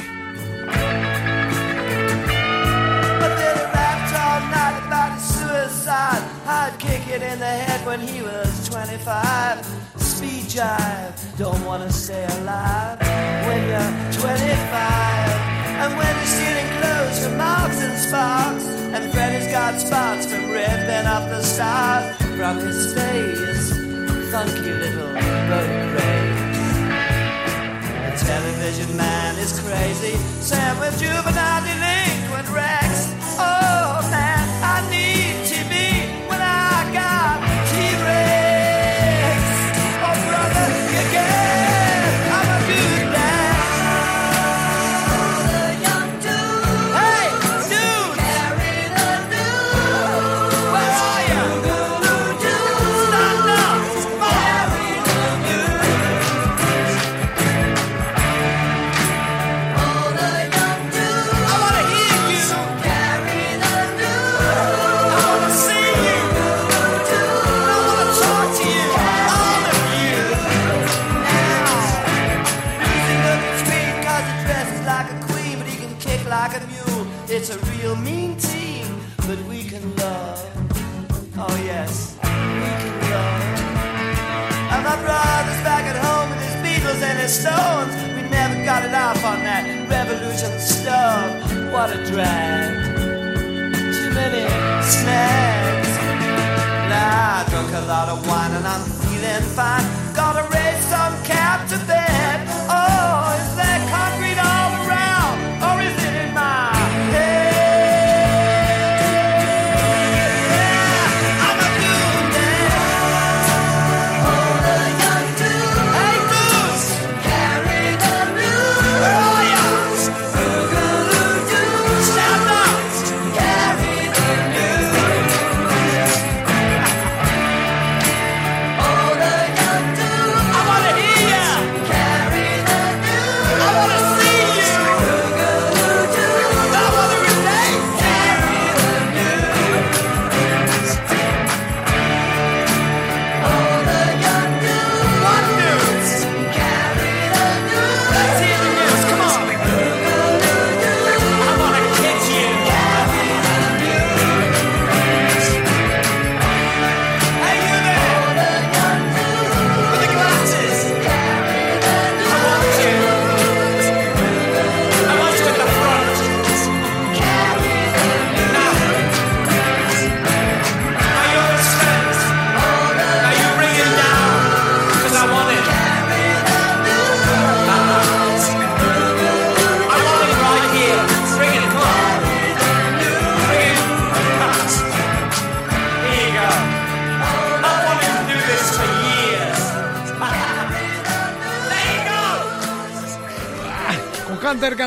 I'd kick it in the head when he was 25. Speed jive, don't wanna stay alive when you're 25. And when you're stealing clothes from Marks and Sparks, and Freddy's got spots from ripping up the stars from his face, funky little road rage. The television man is crazy, Sam with juvenile delinquent Rex. Oh Stones. We never got it off on that revolution stuff. What a drag. Too many snags. Now I drunk a lot of wine and I'm feeling fine. Gotta raise some cap to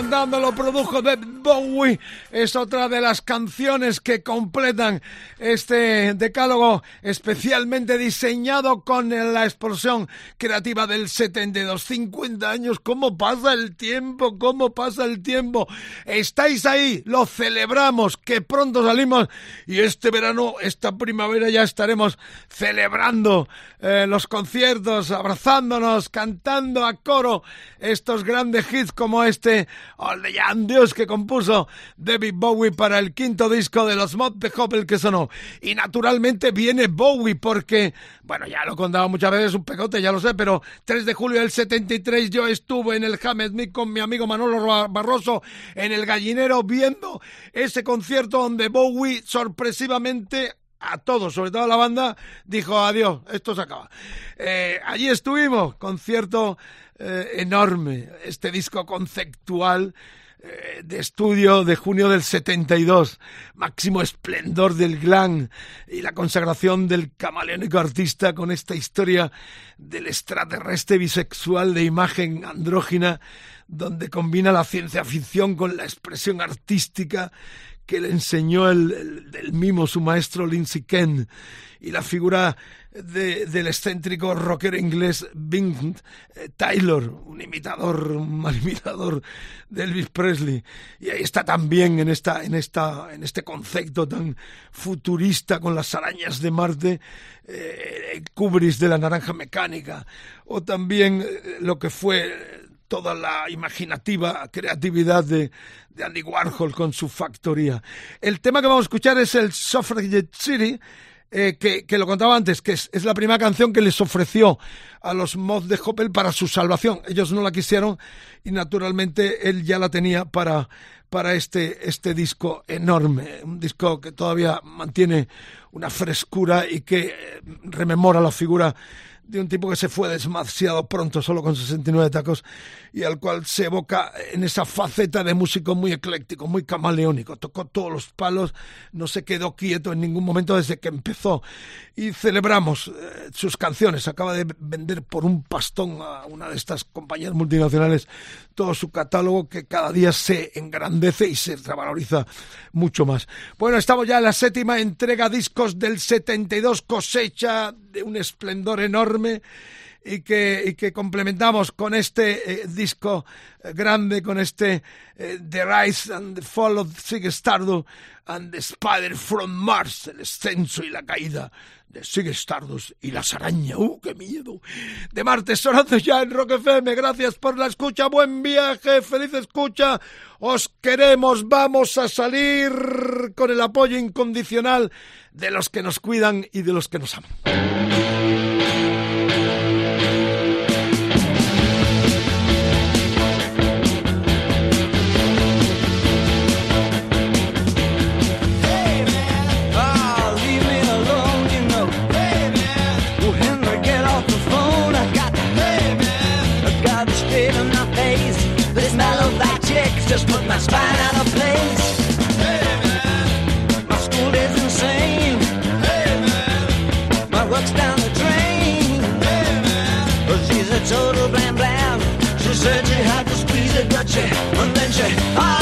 Con Hunter cantando lo produjo David Bowie. Es otra de las canciones que completan este decálogo especialmente diseñado con la explosión creativa del 72. 50 años, ¿cómo pasa el tiempo? ¿Cómo pasa el tiempo? Estáis ahí, lo celebramos, que pronto salimos y este verano, esta primavera ya estaremos celebrando eh, los conciertos, abrazándonos, cantando a coro estos grandes hits como este All the Dios que compuso Bowie para el quinto disco de los Mod de Hopper que sonó. Y naturalmente viene Bowie porque, bueno, ya lo he contado muchas veces, un pegote, ya lo sé, pero 3 de julio del 73 yo estuve en el Hammersmith con mi amigo Manolo Barroso en el gallinero viendo ese concierto donde Bowie sorpresivamente a todos, sobre todo a la banda, dijo adiós, esto se acaba. Eh, allí estuvimos, concierto eh, enorme, este disco conceptual eh, de estudio de junio del 72, máximo esplendor del glam y la consagración del camaleónico artista con esta historia del extraterrestre bisexual de imagen andrógina donde combina la ciencia ficción con la expresión artística que le enseñó el, el, mimo su maestro Lindsay Kent y la figura de, del excéntrico rockero inglés Bing eh, Taylor, un imitador, un mal imitador de Elvis Presley. Y ahí está también en esta, en esta, en este concepto tan futurista con las arañas de Marte, eh, Kubrick de la naranja mecánica, o también eh, lo que fue toda la imaginativa creatividad de, de, Andy Warhol con su factoría. El tema que vamos a escuchar es el Suffragette City, eh, que, que, lo contaba antes, que es, es, la primera canción que les ofreció a los Mods de Hoppel para su salvación. Ellos no la quisieron y naturalmente él ya la tenía para, para este, este disco enorme, un disco que todavía mantiene una frescura y que rememora la figura de un tipo que se fue demasiado pronto, solo con 69 tacos, y al cual se evoca en esa faceta de músico muy ecléctico, muy camaleónico. Tocó todos los palos, no se quedó quieto en ningún momento desde que empezó. Y celebramos eh, sus canciones. Acaba de vender por un pastón a una de estas compañías multinacionales todo su catálogo que cada día se engrandece y se revaloriza mucho más. Bueno, estamos ya en la séptima entrega discos del 72, cosecha de un esplendor enorme y que, y que complementamos con este eh, disco eh, grande, con este eh, The Rise and the Fall of Ziggy Stardust and the Spider from Mars, el ascenso y la caída de Ziggy Stardust y las arañas. ¡Uh, qué miedo! De martes sonando ya en Rock FM. Gracias por la escucha. Buen viaje, feliz escucha. Os queremos. Vamos a salir con el apoyo incondicional de los que nos cuidan y de los que nos aman. Total. She said she had to squeeze but she, and then she,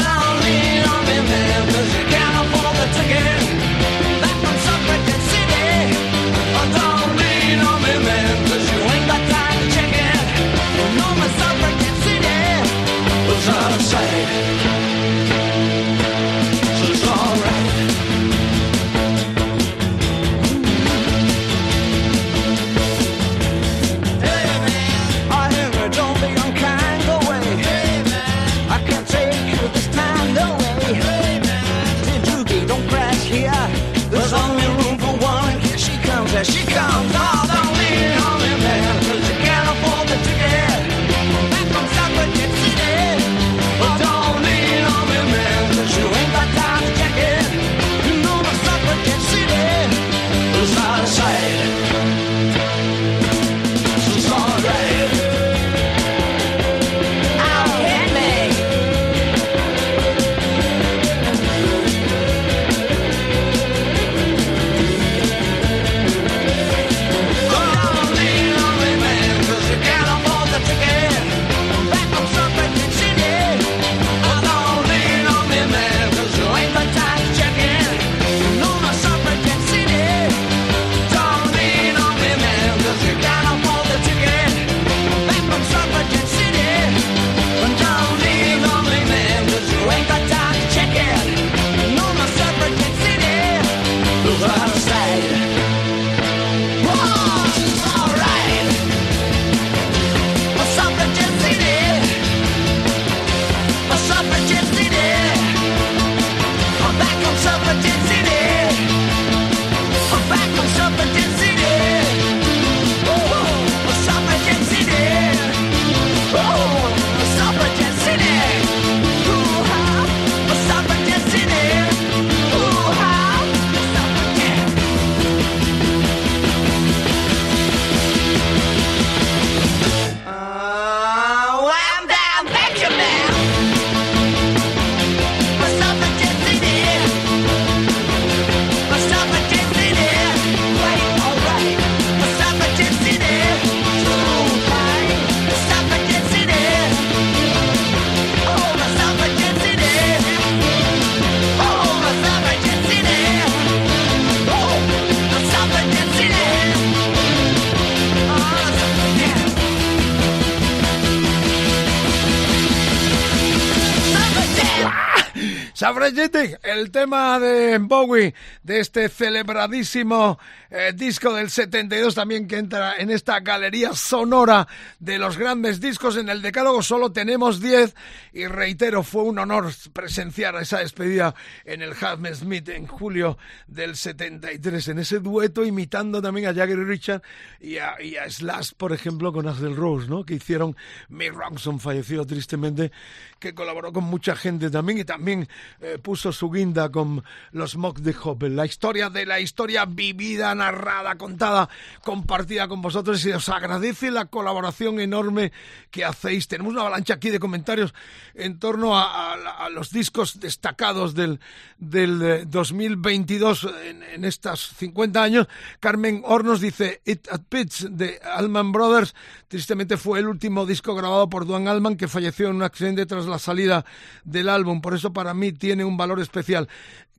El tema de Bowie, de este celebradísimo eh, disco del 72 también que entra en esta galería sonora de los grandes discos. En el decálogo solo tenemos 10 y reitero, fue un honor presenciar esa despedida en el Smith en julio del 73, en ese dueto imitando también a Jagger y Richard y a, y a Slash, por ejemplo, con Axel Rose, ¿no? que hicieron Mick Ronson, fallecido tristemente, que colaboró con mucha gente también y también eh, puso su guinda con los Mock de Hopper. La historia de la historia vivida, narrada, contada, compartida con vosotros y os agradece la colaboración enorme que hacéis. Tenemos una avalancha aquí de comentarios en torno a, a- a los discos destacados del, del eh, 2022 en, en estos 50 años. Carmen Hornos dice It at Pitch de Allman Brothers. Tristemente fue el último disco grabado por Duan Allman que falleció en un accidente tras la salida del álbum. Por eso para mí tiene un valor especial.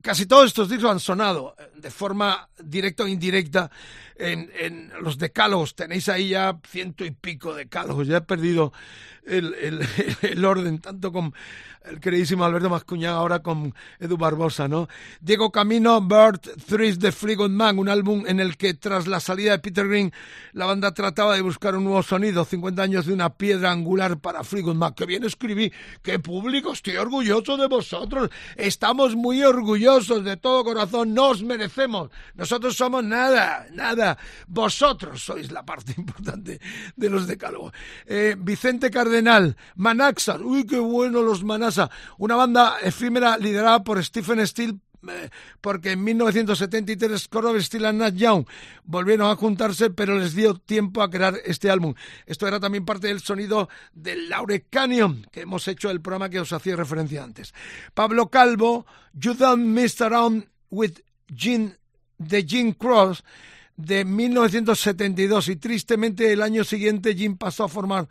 Casi todos estos discos han sonado eh, de forma directa o indirecta en, los decálogos. Tenéis ahí ya ciento y pico decálogos. Ya he perdido el, el, orden, tanto con el queridísimo Alberto Mascuñán, ahora con Edu Barbosa, ¿no? Diego Camino, Bird, Threes de Fleetwood Man, un álbum en el que tras la salida de Peter Green, la banda trataba de buscar un nuevo sonido, 50 años de una piedra angular para Fleetwood Mac. Que bien escribí, qué público, estoy orgulloso de vosotros, estamos muy orgullosos de todo corazón, no os merecemos, nosotros somos nada, nada, vosotros sois la parte importante de los decálogos. Eh, Vicente Cardenal, Manaxa, uy, qué bueno los Manasa, una banda efímera liderada por Stephen Steele eh, porque en 1973 Crosby, Steele and Nat Young volvieron a juntarse, pero les dio tiempo a crear este álbum. Esto era también parte del sonido del Laure Canyon, que hemos hecho el programa que os hacía referencia antes. Pablo Calvo, You Don't Mess Around with Gene, de Gene Cross, de 1972, y tristemente el año siguiente Jim pasó a formar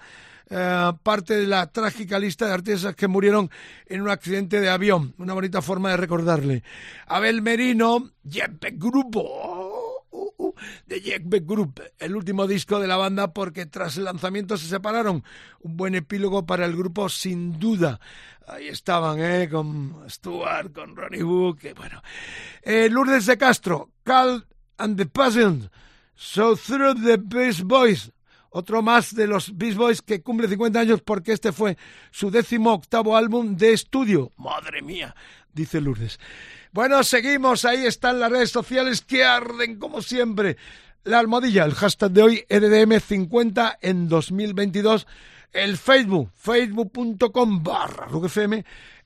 eh, parte de la trágica lista de artistas que murieron en un accidente de avión. Una bonita forma de recordarle. Abel Merino, Jeppe Grupo. uh, uh, de Jeppe Group, el último disco de la banda porque tras el lanzamiento se separaron. Un buen epílogo para el grupo sin duda. Ahí estaban, ¿eh? Con Stuart, con Ronnie Wood, que bueno. Eh, Lourdes de Castro, Cal and the Passion, So Through the Beast Boys, otro más de los Beast Boys que cumple 50 años porque este fue su décimo octavo álbum de estudio. Madre mía, dice Lourdes. Bueno, seguimos, ahí están las redes sociales que arden como siempre. La almohadilla, el hashtag de hoy, EDM50 en 2022. El Facebook, facebook.com barra.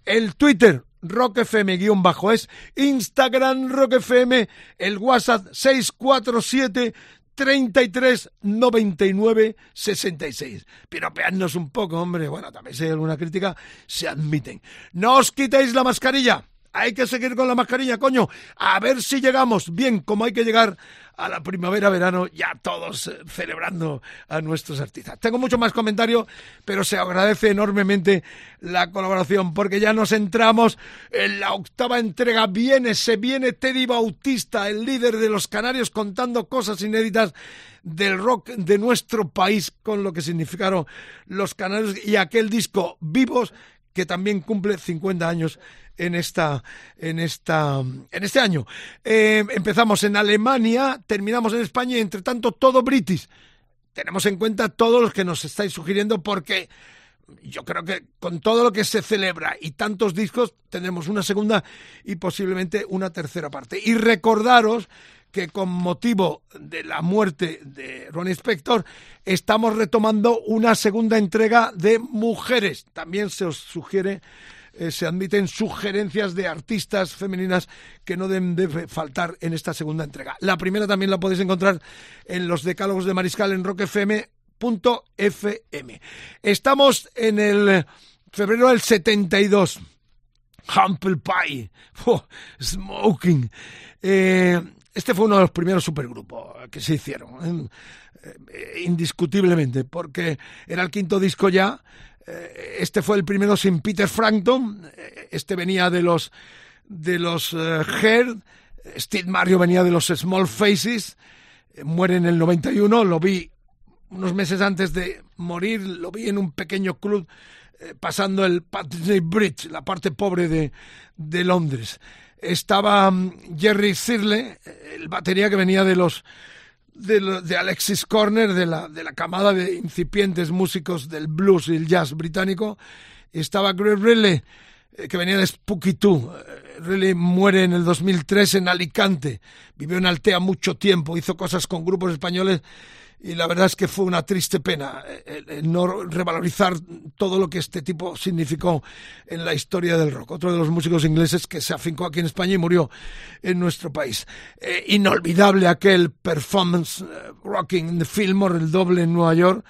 El Twitter, rockfm guion bajo es. Instagram, rockfm. El WhatsApp, 647 33 99 66. Piropeadnos un poco, hombre. Bueno, también si hay alguna crítica, se admiten. No os quitéis la mascarilla. Hay que seguir con la mascarilla, coño. A ver si llegamos bien, como hay que llegar a la primavera-verano, ya todos eh, celebrando a nuestros artistas. Tengo mucho más comentario, pero se agradece enormemente la colaboración, porque ya nos entramos en la octava entrega. Viene, se viene Teddy Bautista, el líder de los Canarios, contando cosas inéditas del rock de nuestro país, con lo que significaron los Canarios y aquel disco Vivos, que también cumple 50 años en esta en esta en este año. Eh, empezamos en Alemania, terminamos en España y entre tanto todo British. Tenemos en cuenta todos los que nos estáis sugiriendo porque yo creo que con todo lo que se celebra y tantos discos tendremos una segunda y posiblemente una tercera parte. Y recordaros que con motivo de la muerte de Ronnie Spector estamos retomando una segunda entrega de Mujeres. También se os sugiere eh, se admiten sugerencias de artistas femeninas que no deben de faltar en esta segunda entrega. La primera también la podéis encontrar en los decálogos de Mariscal en rockfm.fm. Estamos en el febrero del 72. Humble Pie, oh, Smoking. Eh, este fue uno de los primeros supergrupos que se hicieron, eh, indiscutiblemente, porque era el quinto disco ya. Eh, este fue el primero sin Peter Frampton. Eh, este venía de los de los eh, Hair. Steve Mario venía de los Small Faces. Eh, muere en el 91. Lo vi unos meses antes de morir. Lo vi en un pequeño club eh, pasando el Putney Bridge, la parte pobre de, de Londres. Estaba mm, Jerry Sirle, el batería que venía de los de, de Alexis Corner, de la, de la camada de incipientes músicos del blues y el jazz británico. Estaba Greg Riley, eh, que venía de Spooky Too. Eh, Riley muere en el 2003 en Alicante. Vivió en Altea mucho tiempo, hizo cosas con grupos españoles y la verdad es que fue una triste pena eh, no revalorizar todo lo que este tipo significó en la historia del rock. Otro de los músicos ingleses que se afincó aquí en España y murió en nuestro país. Eh, inolvidable aquel performance eh, rocking in the Fillmore, el doble en Nueva York,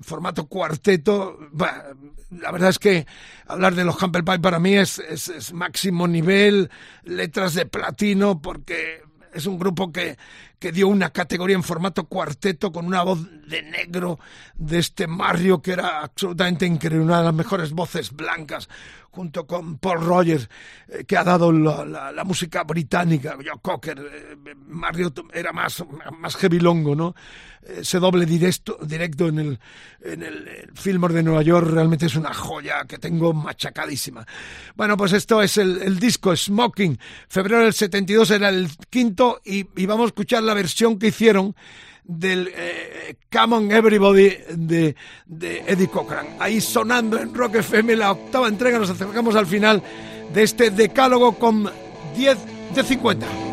formato cuarteto. La verdad es que hablar de los Humble Pie para mí es máximo nivel, letras de platino, porque es un grupo que, que dio una categoría en formato cuarteto con una voz de negro de este Mario que era absolutamente increíble, una de las mejores voces blancas junto con Paul Rogers, eh, que ha dado la, la- la música británica, Joe Cocker, eh, Mario era más, más heavy-longo, ¿no? Ese doble directo, directo en el, en el, el Fillmore de Nueva York realmente es una joya que tengo machacadísima. Bueno, pues esto es el, el disco Smoking, febrero del 72 era el quinto y, y vamos a escuchar la versión que hicieron del eh, Come on Everybody de, de Eddie Cochran. Ahí sonando en Rock FM la octava entrega, nos acercamos al final de este decálogo con 10 de 50.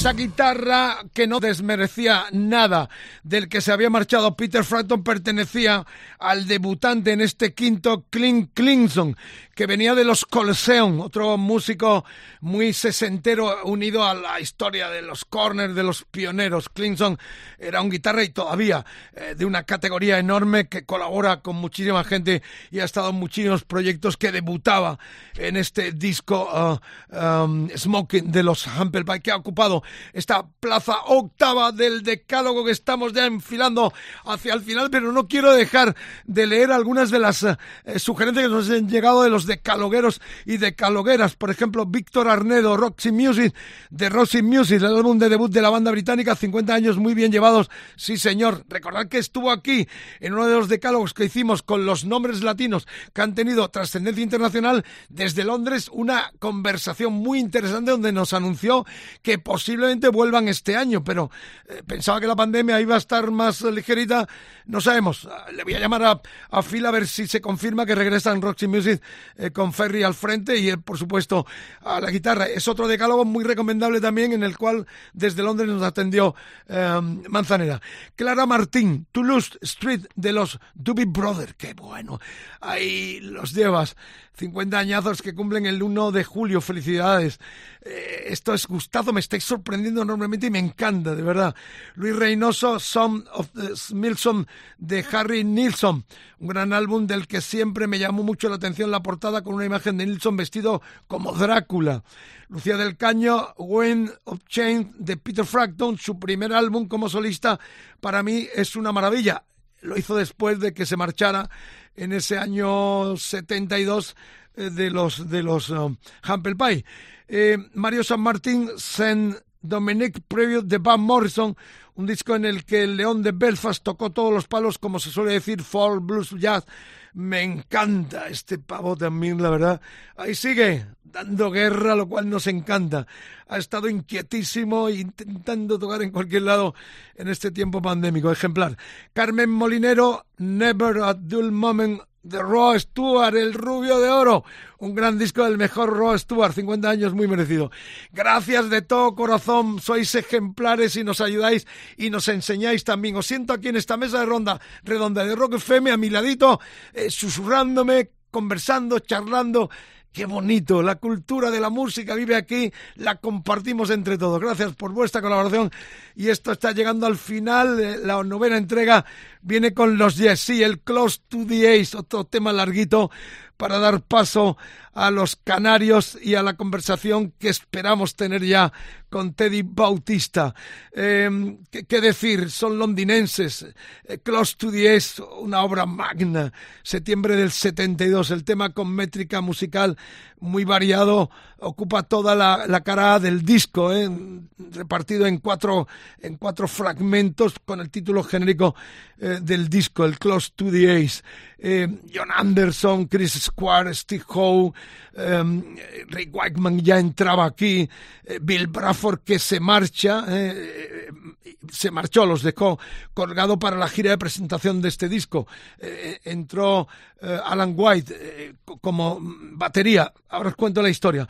Esa guitarra que no desmerecía nada del que se había marchado Peter Frampton pertenecía al debutante en este quinto Clint Clinton, que venía de los Coliseum, otro músico muy sesentero unido a la historia de los corners, de los pioneros. Clinton era un guitarra y todavía eh, de una categoría enorme que colabora con muchísima gente y ha estado en muchísimos proyectos que debutaba en este disco uh, um, Smoking de los Humble que ha ocupado esta plaza octava del decálogo que estamos ya enfilando hacia el final, pero no quiero dejar de leer algunas de las eh, sugerencias que nos han llegado de los decalogueros y decalogueras. Por ejemplo, Víctor Arnedo, Roxy Music, de Roxy Music, el álbum de debut de la banda británica, 50 años muy bien llevados. Sí, señor. Recordad que estuvo aquí en uno de los decálogos que hicimos con los nombres latinos que han tenido trascendencia internacional desde Londres, una conversación muy interesante donde nos anunció que posiblemente vuelvan este año, pero eh, pensaba que la pandemia iba a estar más ligerita. No sabemos. Le voy a llamar a, a Phil a ver si se confirma que regresan Roxy Music eh, con Ferry al frente y, por supuesto, a la guitarra. Es otro decálogo muy recomendable también en el cual desde Londres nos atendió eh, Manzanera. Clara Martín, Toulouse Street de los Doobie Brothers. Qué bueno. Ahí los llevas. 50 añazos que cumplen el 1 de julio. Felicidades. Eh, esto es gustazo, me estáis sorprendiendo enormemente y me encanta, de verdad. Luis Reynoso, Son of the Milson de Harry Nilsson. Un gran álbum del que siempre me llamó mucho la atención la portada con una imagen de Nilsson vestido como Drácula. Lucía del Caño, Wind of Change de Peter Frampton, su primer álbum como solista, para mí es una maravilla. Lo hizo después de que se marchara en ese año 72 eh, de los de los um, Humble Pie. Eh, Mario San Martín, Saint Dominic Preview de Van Morrison, un disco en el que el León de Belfast tocó todos los palos, como se suele decir, folk, blues, jazz. Me encanta este pavo también, la verdad. Ahí sigue, dando guerra, lo cual nos encanta. Ha estado inquietísimo intentando tocar en cualquier lado en este tiempo pandémico. Ejemplar. Carmen Molinero, Never a Dull Moment de Raw Stewart, el rubio de oro. Un gran disco del mejor Raw Stewart, 50 años muy merecido. Gracias de todo corazón, sois ejemplares y nos ayudáis y nos enseñáis también. Os siento aquí en esta mesa de ronda redonda de Rock FM a mi ladito, eh, susurrándome, conversando, charlando Qué bonito, la cultura de la música vive aquí, la compartimos entre todos. Gracias por vuestra colaboración y esto está llegando al final. La novena entrega viene con los Yes, sí, el Close to the Ace, otro tema larguito para dar paso a los canarios y a la conversación que esperamos tener ya con Teddy Bautista. ¿qué, ¿qué, decir? Son londinenses. Eh, Close to the Ace, una obra magna. Septiembre del 72. El tema con métrica musical muy variado ocupa toda la, cara del disco, ¿eh? repartido en cuatro, en cuatro fragmentos con el título genérico eh, del disco, el Close to the Ace. Eh, John Anderson, Chris Square, Steve Howe, Rick Wakeman ya entraba aquí, Bill Bradford que se marcha, se marchó, los dejó colgado para la gira de presentación de este disco. entró Alan White como batería. Ahora os cuento la historia.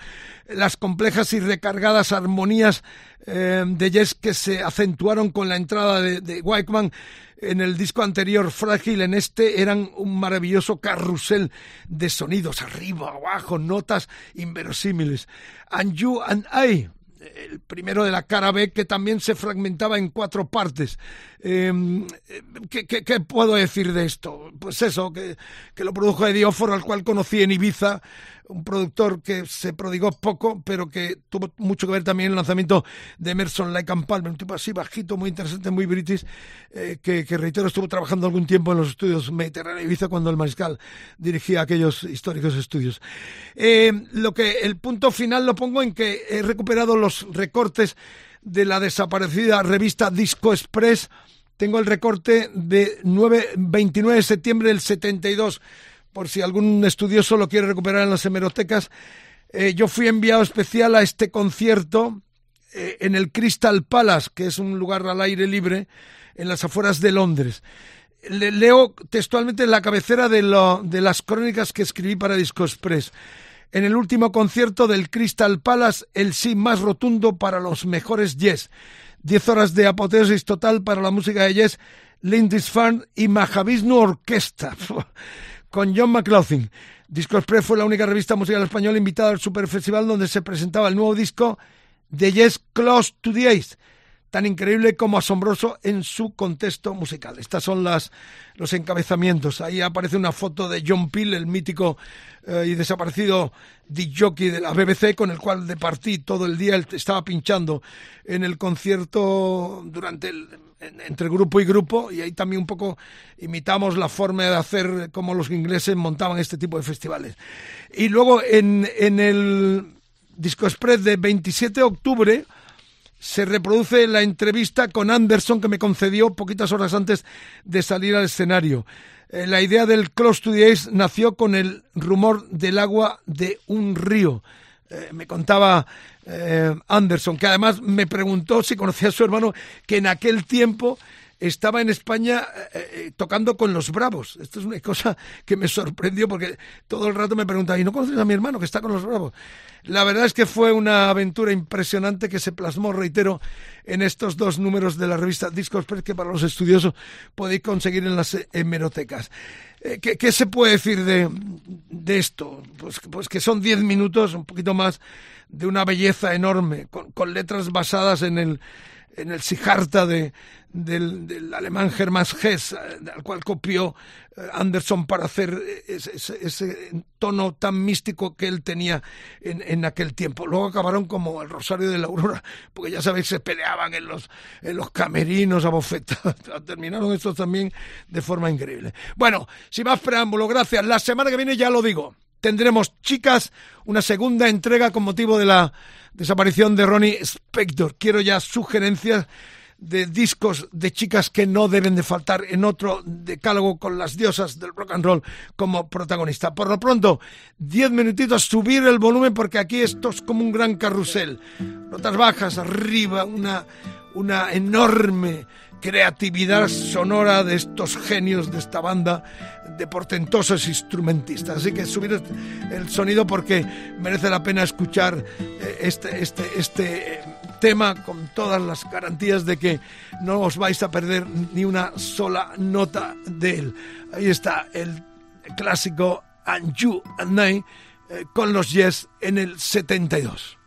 Las complejas y recargadas armonías eh, de Jess que se acentuaron con la entrada de, de Wakeman en el disco anterior, Frágil, en este eran un maravilloso carrusel de sonidos, arriba, abajo, notas inverosímiles. And You and I, el primero de la cara B, que también se fragmentaba en cuatro partes. ¿qué, qué, qué, puedo decir de esto? Pues eso, que, que lo produjo Edióforo, al cual conocí en Ibiza, un productor que se prodigó poco, pero que tuvo mucho que ver también en el lanzamiento de Emerson Lake and Palmer, un tipo así bajito, muy interesante, muy british, eh, que, reitero, estuvo trabajando algún tiempo en los estudios Mediterráneo Ibiza cuando el Mariscal dirigía aquellos históricos estudios. Eh, lo que el punto final lo pongo en que he recuperado los recortes de la desaparecida revista Disco Express. Tengo el recorte de 9, 29 de septiembre del 72 por si algún estudioso lo quiere recuperar en las hemerotecas. Eh, yo fui enviado especial a este concierto eh, en el Crystal Palace, que es un lugar al aire libre en las afueras de Londres. Le, leo textualmente la cabecera de las crónicas que escribí para Disco Express. en el último concierto del Crystal Palace, el sí más rotundo para los mejores yes. Diez horas de apoteosis total para la música de yes, Lindisfarne y Mahavishnu Orquesta, con John McLaughlin. Disco Express fue la única revista musical española invitada al Super Festival donde se presentaba el nuevo disco de Yes Close to the Ace tan increíble como asombroso en su contexto musical. Estas son las, los encabezamientos. Ahí aparece una foto de John Peel, el mítico eh, y desaparecido jockey de la BBC, con el cual departí todo el día. Él estaba pinchando en el concierto durante el, entre grupo y grupo y ahí también un poco imitamos la forma de hacer como los ingleses montaban este tipo de festivales. Y luego en, en el Disco Express de 27 de octubre se reproduce la entrevista con Anderson que me concedió poquitas horas antes de salir al escenario. Eh, la idea del Close to the Ace nació con el rumor del agua de un río. Eh, me contaba eh, Anderson, que además me preguntó si conocía a su hermano, que en aquel tiempo estaba en España tocando con los Bravos. Esto es una cosa que me sorprendió porque todo el rato me preguntaba, ¿y no conoces a mi hermano que está con los Bravos? La verdad es que fue una aventura impresionante que se plasmó, reitero, en estos dos números de la revista Discos Press que para los estudiosos podéis conseguir en las hemerotecas. Eh, ¿Qué, se puede decir de, de esto? Pues, pues, que son diez minutos, un poquito más, de una belleza enorme, con letras basadas en el, en el Sijarta de, del, alemán Hermann Hesse, eh, al cual copió eh, Anderson para hacer ese, tono tan místico que él tenía en, aquel tiempo. Luego acabaron como el Rosario de la Aurora, porque ya sabéis, se peleaban en los, en los camerinos a bofetas. Terminaron estos también de forma increíble. Bueno, sin más preámbulo, gracias. La semana que viene ya lo digo. Tendremos, chicas, una segunda entrega con motivo de la desaparición de Ronnie Spector. Quiero ya sugerencias de discos de chicas que no deben de faltar en otro decálogo con las diosas del rock and roll como protagonista. Por lo pronto, diez minutitos, subir el volumen porque aquí esto es como un gran carrusel. Notas bajas, arriba, una, una enorme creatividad sonora de estos genios de esta banda de portentosos instrumentistas. Así que subir el sonido porque merece la pena escuchar eh, este, este, este tema con todas las garantías de que no os vais a perder ni una sola nota de él. Ahí está el clásico And You and I eh, con los Yes en el 72.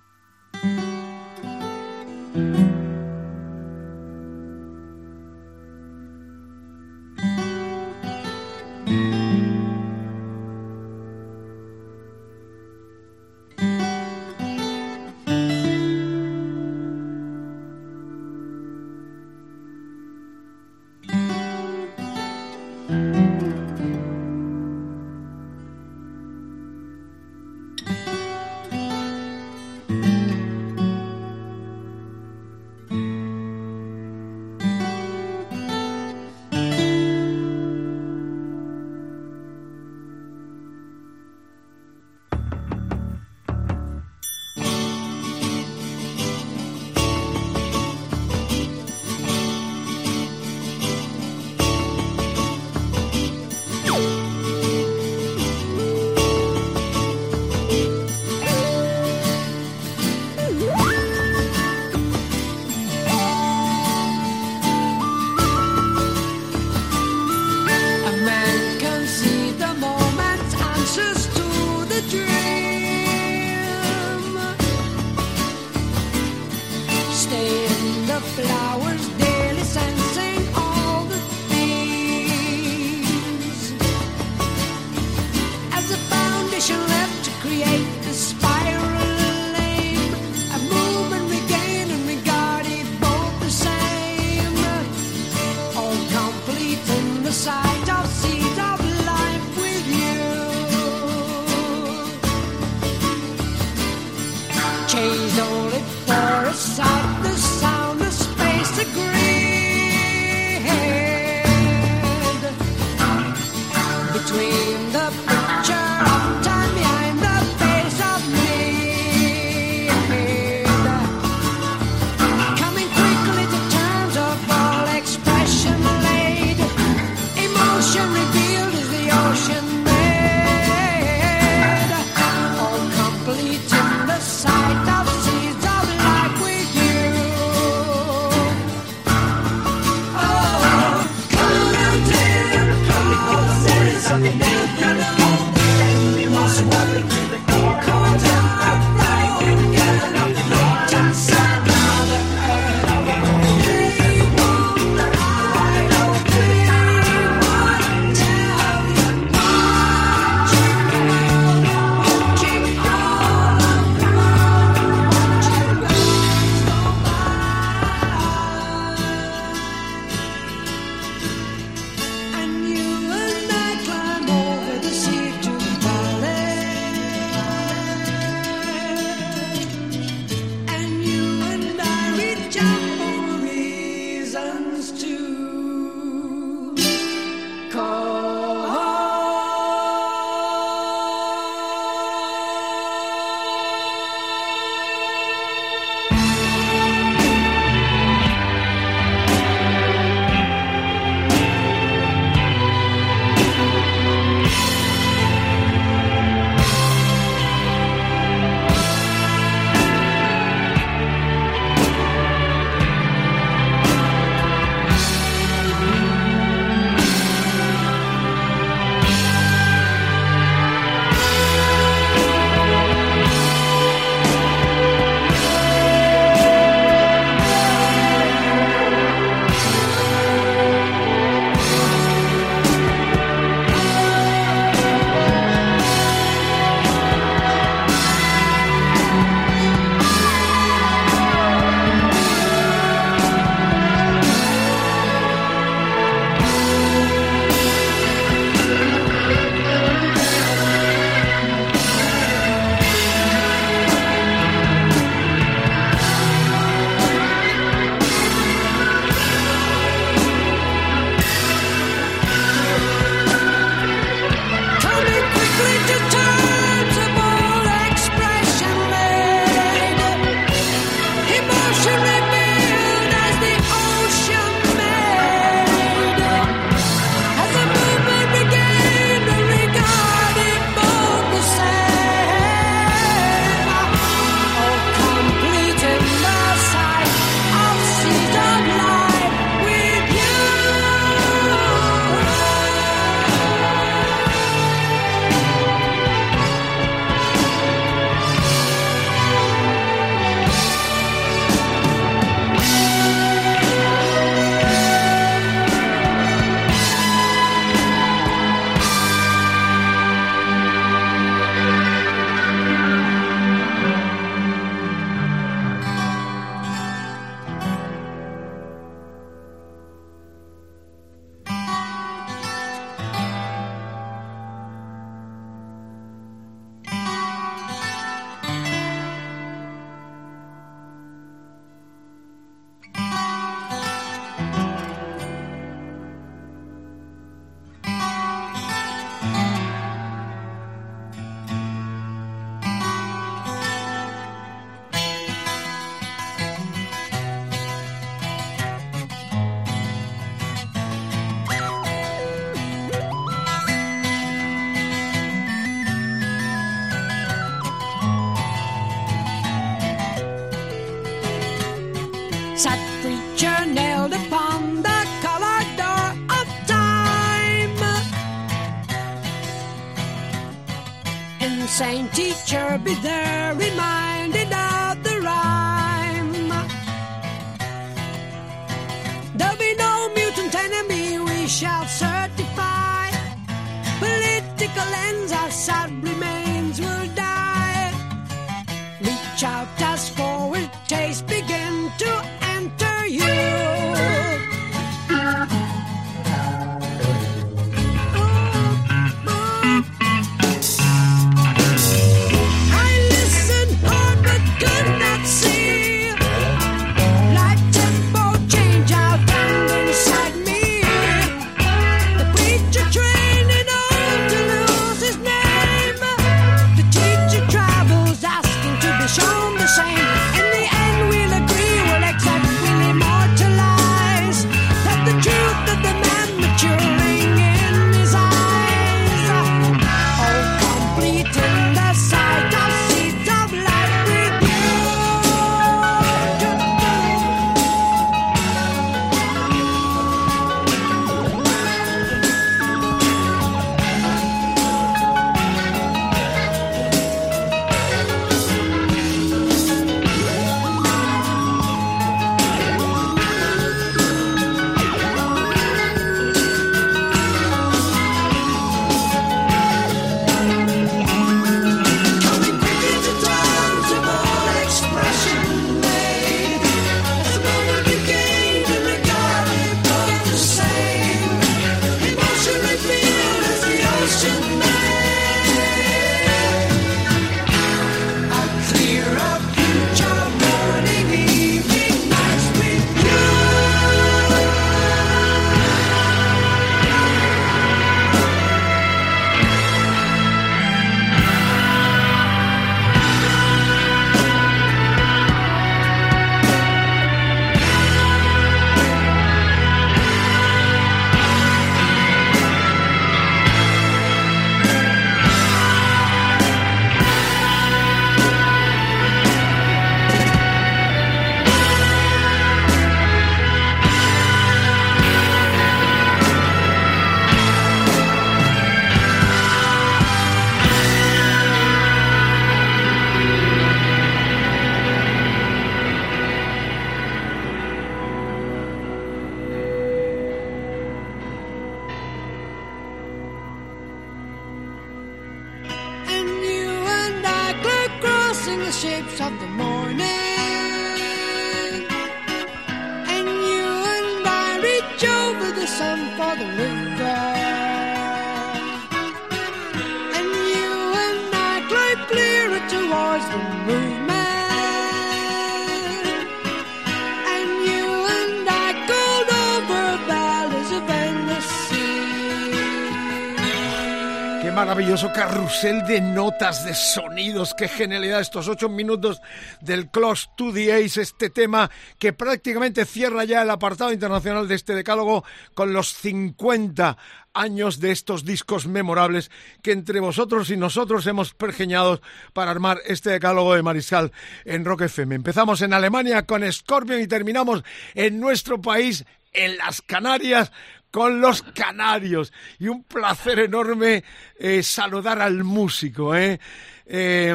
Carrusel de notas, de sonidos, qué genialidad estos ocho minutos del Close to the Ace, este tema que prácticamente cierra ya el apartado internacional de este decálogo con los 50 años de estos discos memorables que entre vosotros y nosotros hemos pergeñado para armar este decálogo de Mariscal en Rock FM. Empezamos en Alemania con Scorpion y terminamos en nuestro país, en las Canarias, con los canarios. Y un placer enorme eh, saludar al músico. ¿eh? Eh,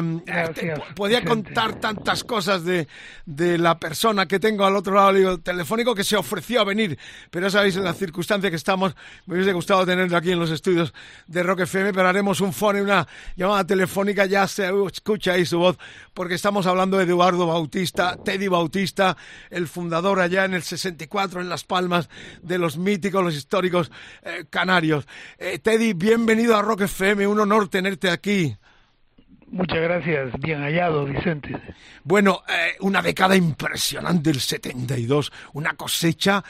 podía contar tantas cosas de, de la persona que tengo al otro lado del telefónico que se ofreció a venir, pero ya sabéis en la circunstancia que estamos, me hubiese gustado tenerlo aquí en los estudios de Rock FM, pero haremos un phone, una llamada telefónica, ya se escucha ahí su voz, porque estamos hablando de Eduardo Bautista, Teddy Bautista, el fundador allá en el 64 en Las Palmas de los míticos, los históricos eh, canarios. Eh, Teddy, bienvenido a Rock FM, un honor tenerte aquí. Muchas gracias, bien hallado, Vicente. Bueno, eh, una década impresionante, el 72, una cosecha.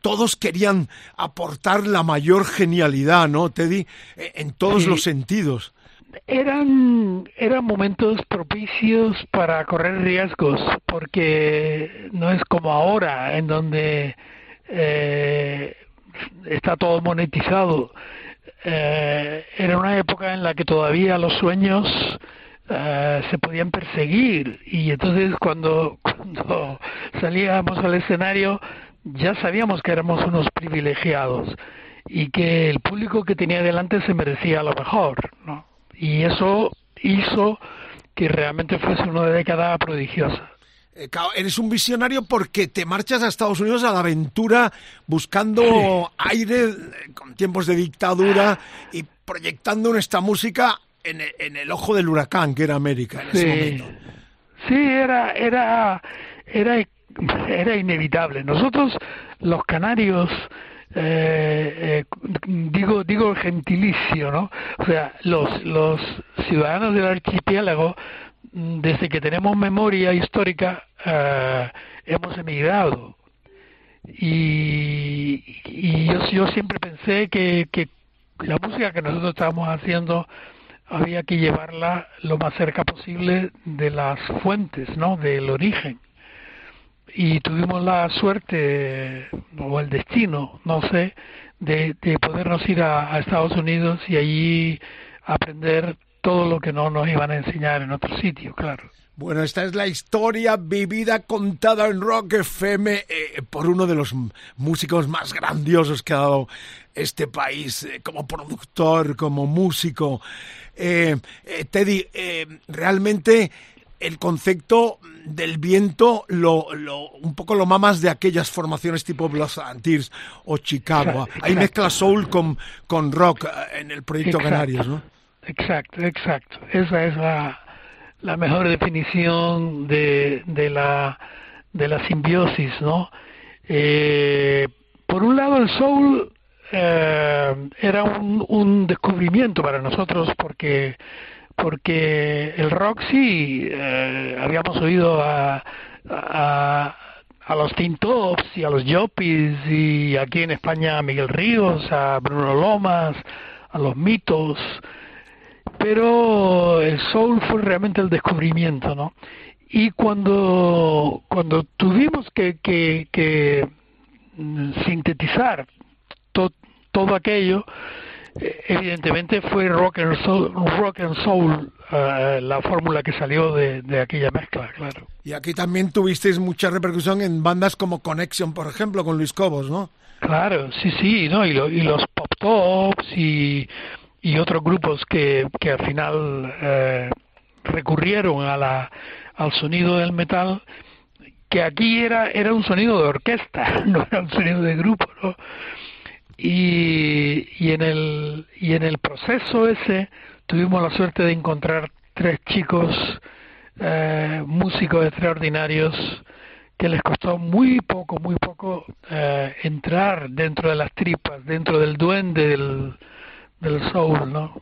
Todos querían aportar la mayor genialidad, ¿no, Teddy? Eh, en todos Sí. los sentidos. Eran, eran momentos propicios para correr riesgos, porque no es como ahora, en donde eh, está todo monetizado. Eh, era una época en la que todavía los sueños eh, se podían perseguir y entonces cuando cuando salíamos al escenario ya sabíamos que éramos unos privilegiados y que el público que tenía delante se merecía lo mejor, ¿no? Y eso hizo que realmente fuese una década prodigiosa. Eh, eres un visionario porque te marchas a Estados Unidos a la aventura buscando aire eh, con tiempos de dictadura y proyectando nuestra música en el, en el ojo del huracán que era América en ese Sí, momento. sí, era, era, era, era inevitable. Nosotros, los canarios, eh, eh, digo, digo gentilicio, ¿no? O sea, los, los ciudadanos del archipiélago, desde que tenemos memoria histórica, eh, hemos emigrado. Y, yo, yo siempre pensé que, la música que nosotros estábamos haciendo había que llevarla lo más cerca posible de las fuentes, ¿no? Del origen. Y tuvimos la suerte, o el destino, no sé, de, de podernos ir a, a Estados Unidos y allí aprender todo lo que no nos iban a enseñar en otro sitio, claro. Bueno, esta es la historia vivida, contada en Rock FM eh, por uno de los músicos más grandiosos que ha dado este país, eh, como productor, como músico. Eh, eh, Teddy, realmente el concepto del viento lo, lo- un poco lo mamas de aquellas formaciones tipo and Tears o Chicago. Ahí mezcla soul con, con rock en el proyecto Exacto. Canarios, ¿no? Exacto, exacto. Esa es la, la mejor definición de, de la de la simbiosis, ¿no? Eh, por un lado, el soul eh, era un, un descubrimiento para nosotros porque porque el rock sí eh, habíamos oído a, a los Teen Tops y a los Yopis y aquí en España a Miguel Ríos, a Bruno Lomas, a los Mitos, pero el soul fue realmente el descubrimiento, ¿no? Y cuando cuando tuvimos que que, que mm, sintetizar to- todo aquello, eh, evidentemente fue rock and soul, rock and soul eh, la fórmula que salió de, de aquella mezcla, claro. Y aquí también tuvisteis mucha repercusión en bandas como Connection, por ejemplo, con Luis Cobos, ¿no? Claro, sí, sí, ¿no? Y, lo- y los pop tops y, y otros grupos que, que al final eh, recurrieron a la, al sonido del metal, que aquí era, era un sonido de orquesta, no era un sonido de grupo, ¿no? Y, y, en el, y en el proceso ese tuvimos la suerte de encontrar tres chicos eh, músicos extraordinarios que les costó muy poco, muy poco eh, entrar dentro de las tripas, dentro del duende del, del soul, ¿no?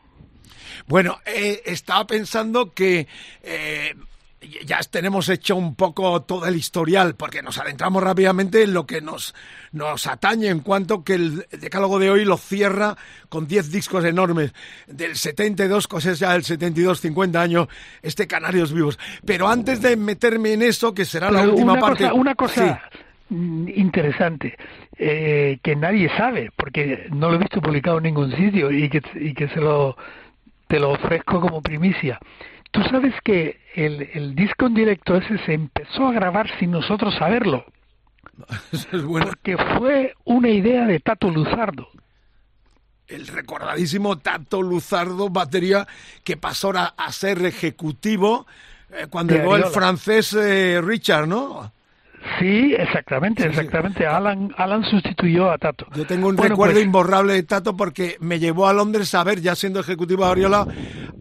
Bueno, eh, estaba pensando que eh, ya tenemos hecho un poco todo el historial, porque nos adentramos rápidamente en lo que nos, nos atañe, en cuanto que el decálogo de hoy lo cierra con 10 discos enormes, del 72, cosas ya del 72, 50 años, este Canarios Vivos. Pero antes de meterme en eso, que será la última una parte... Cosa, una cosa Sí. mm, interesante eh, que nadie sabe, porque no lo he visto publicado en ningún sitio y que, y que se lo, te lo ofrezco como primicia. Tú sabes que el, el disco en directo ese se empezó a grabar sin nosotros saberlo, Eso es bueno. porque fue una idea de Tato Luzardo. el recordadísimo Tato Luzardo, batería, que pasó a, a ser ejecutivo eh, cuando llegó el francés eh, Richard, ¿no? Sí, exactamente, Sí, sí. exactamente. Alan, Alan sustituyó a Tato. Yo tengo un Bueno, recuerdo pues, imborrable de Tato porque me llevó a Londres a ver, ya siendo ejecutivo de Ariola,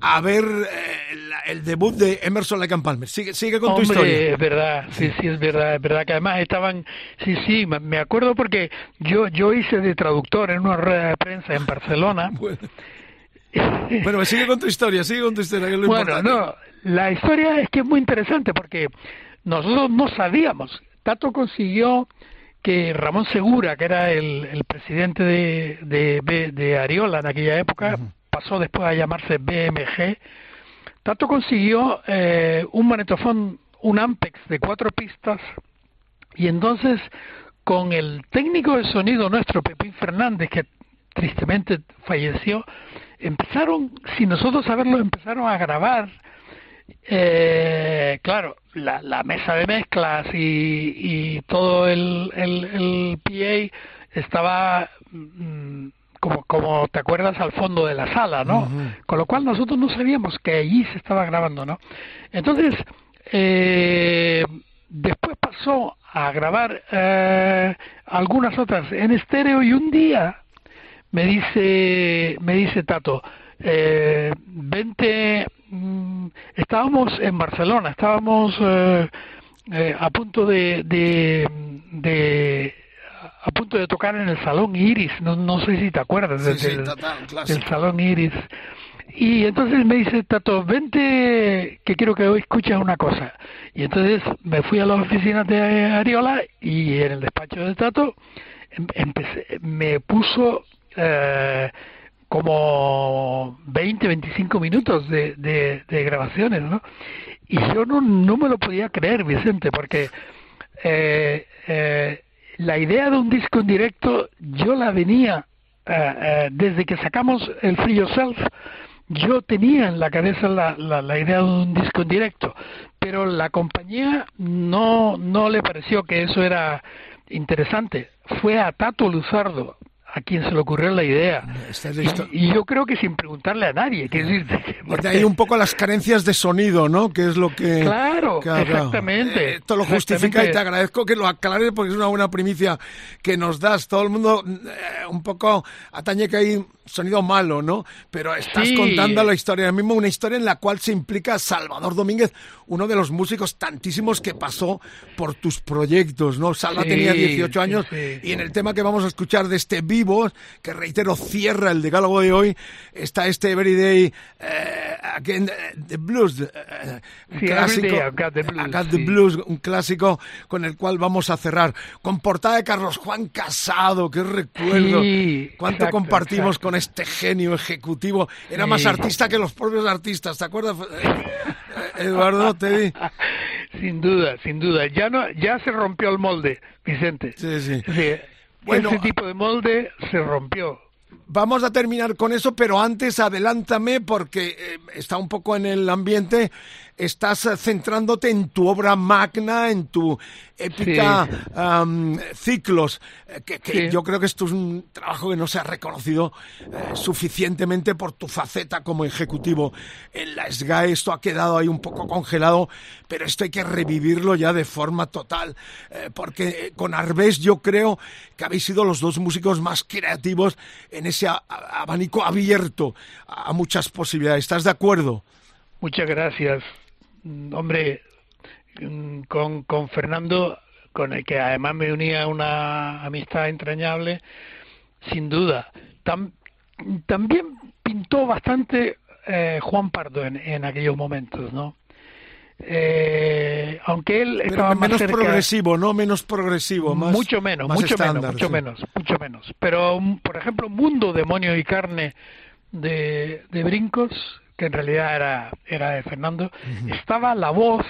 a ver eh, el debut de Emerson Lake Palmer. Sigue, sigue con tu historia. es verdad, sí, sí, es verdad, es verdad que además estaban, sí, sí, me- acuerdo porque yo yo hice de traductor en una rueda de prensa en Barcelona. Bueno, sigue con tu historia, sigue con tu historia, que es lo Bueno, importante. no, la historia es que es muy interesante porque nosotros no sabíamos. Tato consiguió que Ramón Segura, que era el, el presidente de, de, de Ariola en aquella época, pasó después a llamarse BMG. Tato consiguió eh, un manetofón, un Ampex de cuatro pistas, y entonces con el técnico de sonido nuestro, Pepín Fernández, que tristemente falleció, empezaron, sin nosotros saberlo, empezaron a grabar, eh, claro, la, la mesa de mezclas y, y todo el, el, el PA estaba mm, como, como te acuerdas al fondo de la sala, ¿no? Con lo cual nosotros no sabíamos que allí se estaba grabando, ¿no? Entonces, eh, después pasó a grabar eh, algunas otras en estéreo y un día me dice me dice Tato eh, vente mm, estábamos en Barcelona estábamos eh, eh, a punto de, de, de a punto de tocar en el salón Iris no no sé si te acuerdas Sí, del- sí, del- total, salón Iris. Y entonces me dice Tato vente que quiero que hoy escuches una cosa y entonces me fui a las oficinas de Ariola y en el despacho de Tato em- empecé, me puso eh, como 20, 25 minutos de, de, grabaciones, ¿no? Y yo no, no me lo podía creer, Vicente, porque eh, eh, la idea de un disco en directo yo la venía eh, eh, desde que sacamos el Free Yourself yo tenía en la cabeza la, la, la idea de un disco en directo pero la compañía no no le pareció que eso era interesante fue a Tato Luzardo a quien se le ocurrió la idea y, y yo creo que sin preguntarle a nadie quiero decir, Y de ahí un poco las carencias de sonido, ¿no? Que es lo que... Claro, claro. exactamente. Eh, Esto lo justifica y te agradezco que lo aclares porque es una buena primicia que nos das. Todo el mundo eh, un poco atañe que hay sonido malo, ¿no? Pero estás Sí. contando la historia ahora mismo, una historia en la cual se implica Salvador Domínguez, uno de los músicos tantísimos que pasó por tus proyectos, ¿no? Salva Sí, tenía 18 sí, años sí. y en el tema que vamos a escuchar de este vivo, que reitero cierra el decálogo de hoy, está este Everyday eh, Again eh, the Blues, eh, un Sí, clásico, the Blues, the sí. Blues, un clásico con el cual vamos a cerrar, con portada de Carlos Juan Casado, qué recuerdo, Sí, cuánto exacto, compartimos exacto. con este genio ejecutivo, era más artista que los propios artistas, ¿te acuerdas? Eh, Eduardo, te di. sin duda sin duda ya no ya se rompió el molde Vicente Sí, sí. Sí, Bueno, ese tipo de molde se rompió Vamos a terminar con eso, pero antes adelántame porque eh, está un poco en el ambiente. Estás eh, centrándote en tu obra magna, en tu épica ciclos, eh, que, que Sí. yo creo que esto es un trabajo que no se ha reconocido eh, suficientemente por tu faceta como ejecutivo en la SGAE. Esto ha quedado ahí un poco congelado, pero esto hay que revivirlo ya de forma total, eh, porque con Arbés yo creo que habéis sido los dos músicos más creativos en ese abanico abierto a muchas posibilidades. ¿Estás de acuerdo? Muchas gracias. Mm, Hombre, mm, con, con Fernando, con el que además me unía una amistad entrañable, sin duda. Tam- también pintó bastante eh, Juan Pardo en, en aquellos momentos, ¿no? Eh, aunque él Pero estaba más menos cerca, progresivo, ¿no? Menos progresivo, más mucho menos, más mucho estándar, menos, mucho sí. menos, mucho menos. Pero, por ejemplo, Mundo, Demonio y Carne de, de Brincos, que en realidad era, era de Fernando, estaba la voz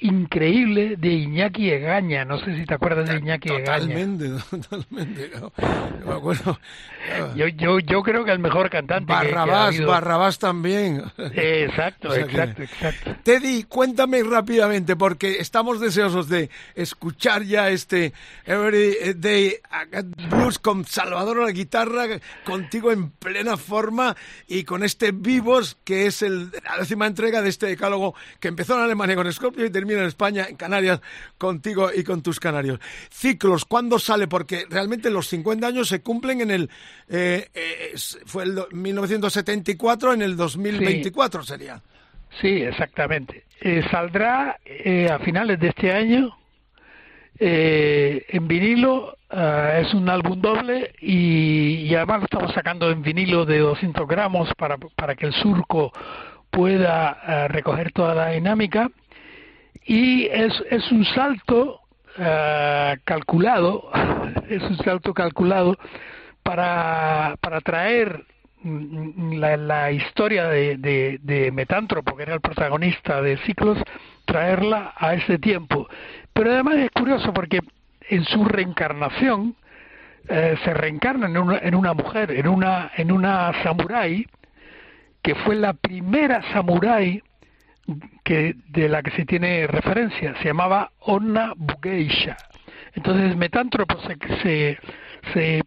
increíble de Iñaki Egaña. No sé si te acuerdas de Iñaki Egaña. Totalmente, totalmente. Yo me acuerdo. Yo, yo, yo creo que el mejor cantante que- que, ha Barrabás. Barrabás también. Exacto, O sea que- exacto, exacto. Teddy, cuéntame rápidamente, porque estamos deseosos de escuchar ya este Every Day Blues con Salvador a la guitarra, contigo en plena forma y con este Vivos, que es el, la décima entrega de este decálogo que empezó en Alemania con Scorpio y termina en España, en Canarias, contigo y con tus canarios. Ciclos, ¿cuándo sale? Porque realmente los 50 años se cumplen en el... eh, eh, fue el do- 1974, en el 2024 sería. Sí, exactamente. Eh, saldrá eh, a finales de este año eh, en vinilo. eh, es un álbum doble y, y además lo estamos sacando en vinilo de 200 gramos para, para que el surco pueda recoger toda la dinámica. Y es, es un salto eh, calculado, es un salto calculado para, para traer la, la historia de, de, de Metántropo, que era el protagonista de Ciclos, traerla a ese tiempo. Pero además es curioso porque en su reencarnación eh, se reencarna en una, en una mujer, en una, en una samurái, que fue la primera samurái que de la que se tiene referencia. Se llamaba Onna Bugeisha. Entonces Metántropo se, se, se,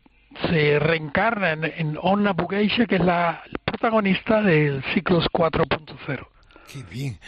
se reencarna en, en Onna Bugeisha, que es la protagonista del Ciclos 4.0. Qué bien.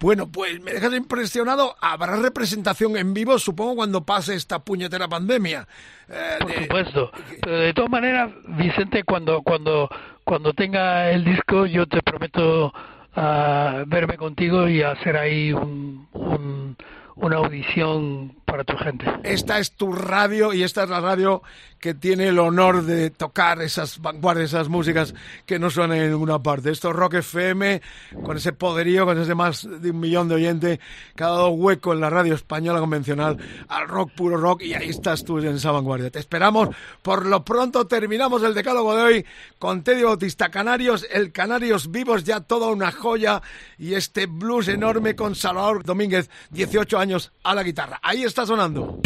Bueno, pues me dejas impresionado. Habrá representación en vivo, supongo, cuando pase esta puñetera pandemia. Eh, Por de- supuesto. Pero de todas maneras, Vicente, cuando cuando cuando tenga el disco, yo te prometo ah, verme contigo y hacer ahí un, un- una audición para tu gente. Esta es tu radio y esta es la radio que tiene el honor de tocar esas vanguardias, esas músicas que no suenan en ninguna parte. Esto es Rock FM, con ese poderío, con ese más de un millón de oyentes, que ha dado hueco en la radio española convencional al rock puro rock y ahí estás tú en esa vanguardia. Te esperamos. Por lo pronto terminamos el decálogo de hoy con Teddy Bautista Canarios, el Canarios Vivos, ya toda una joya y este blues enorme con Salvador Domínguez, 18 años a la guitarra. Ahí está sonando.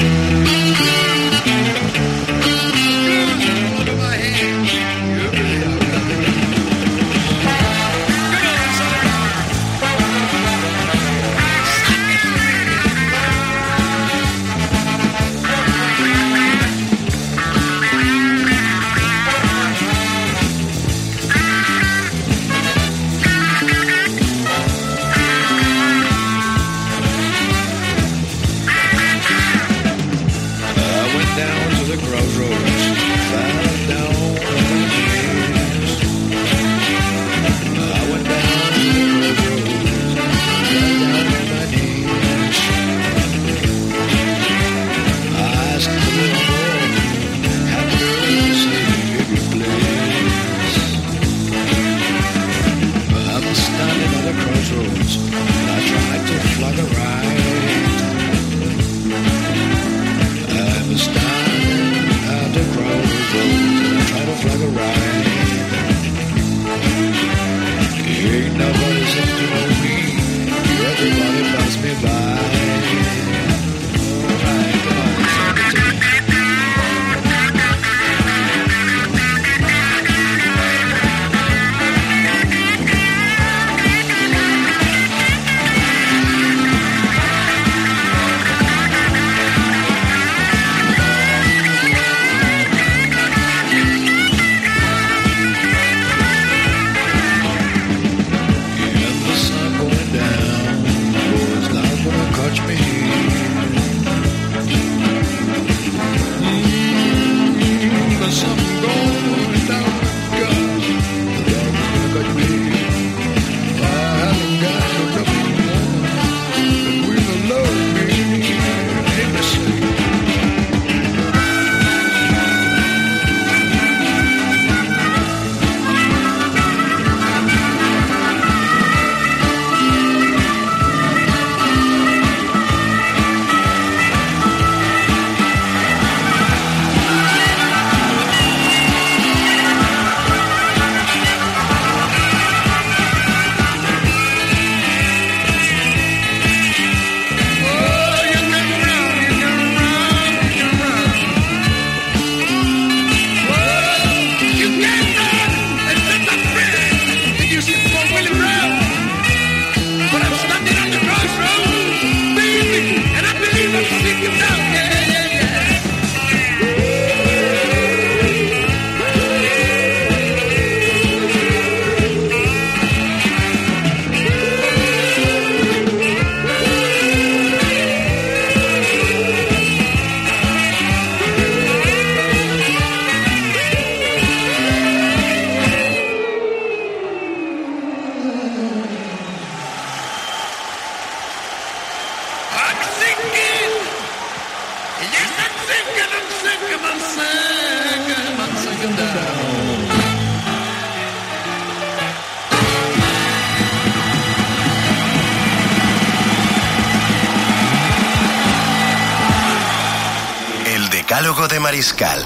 Mariscal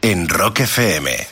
en Rock FM.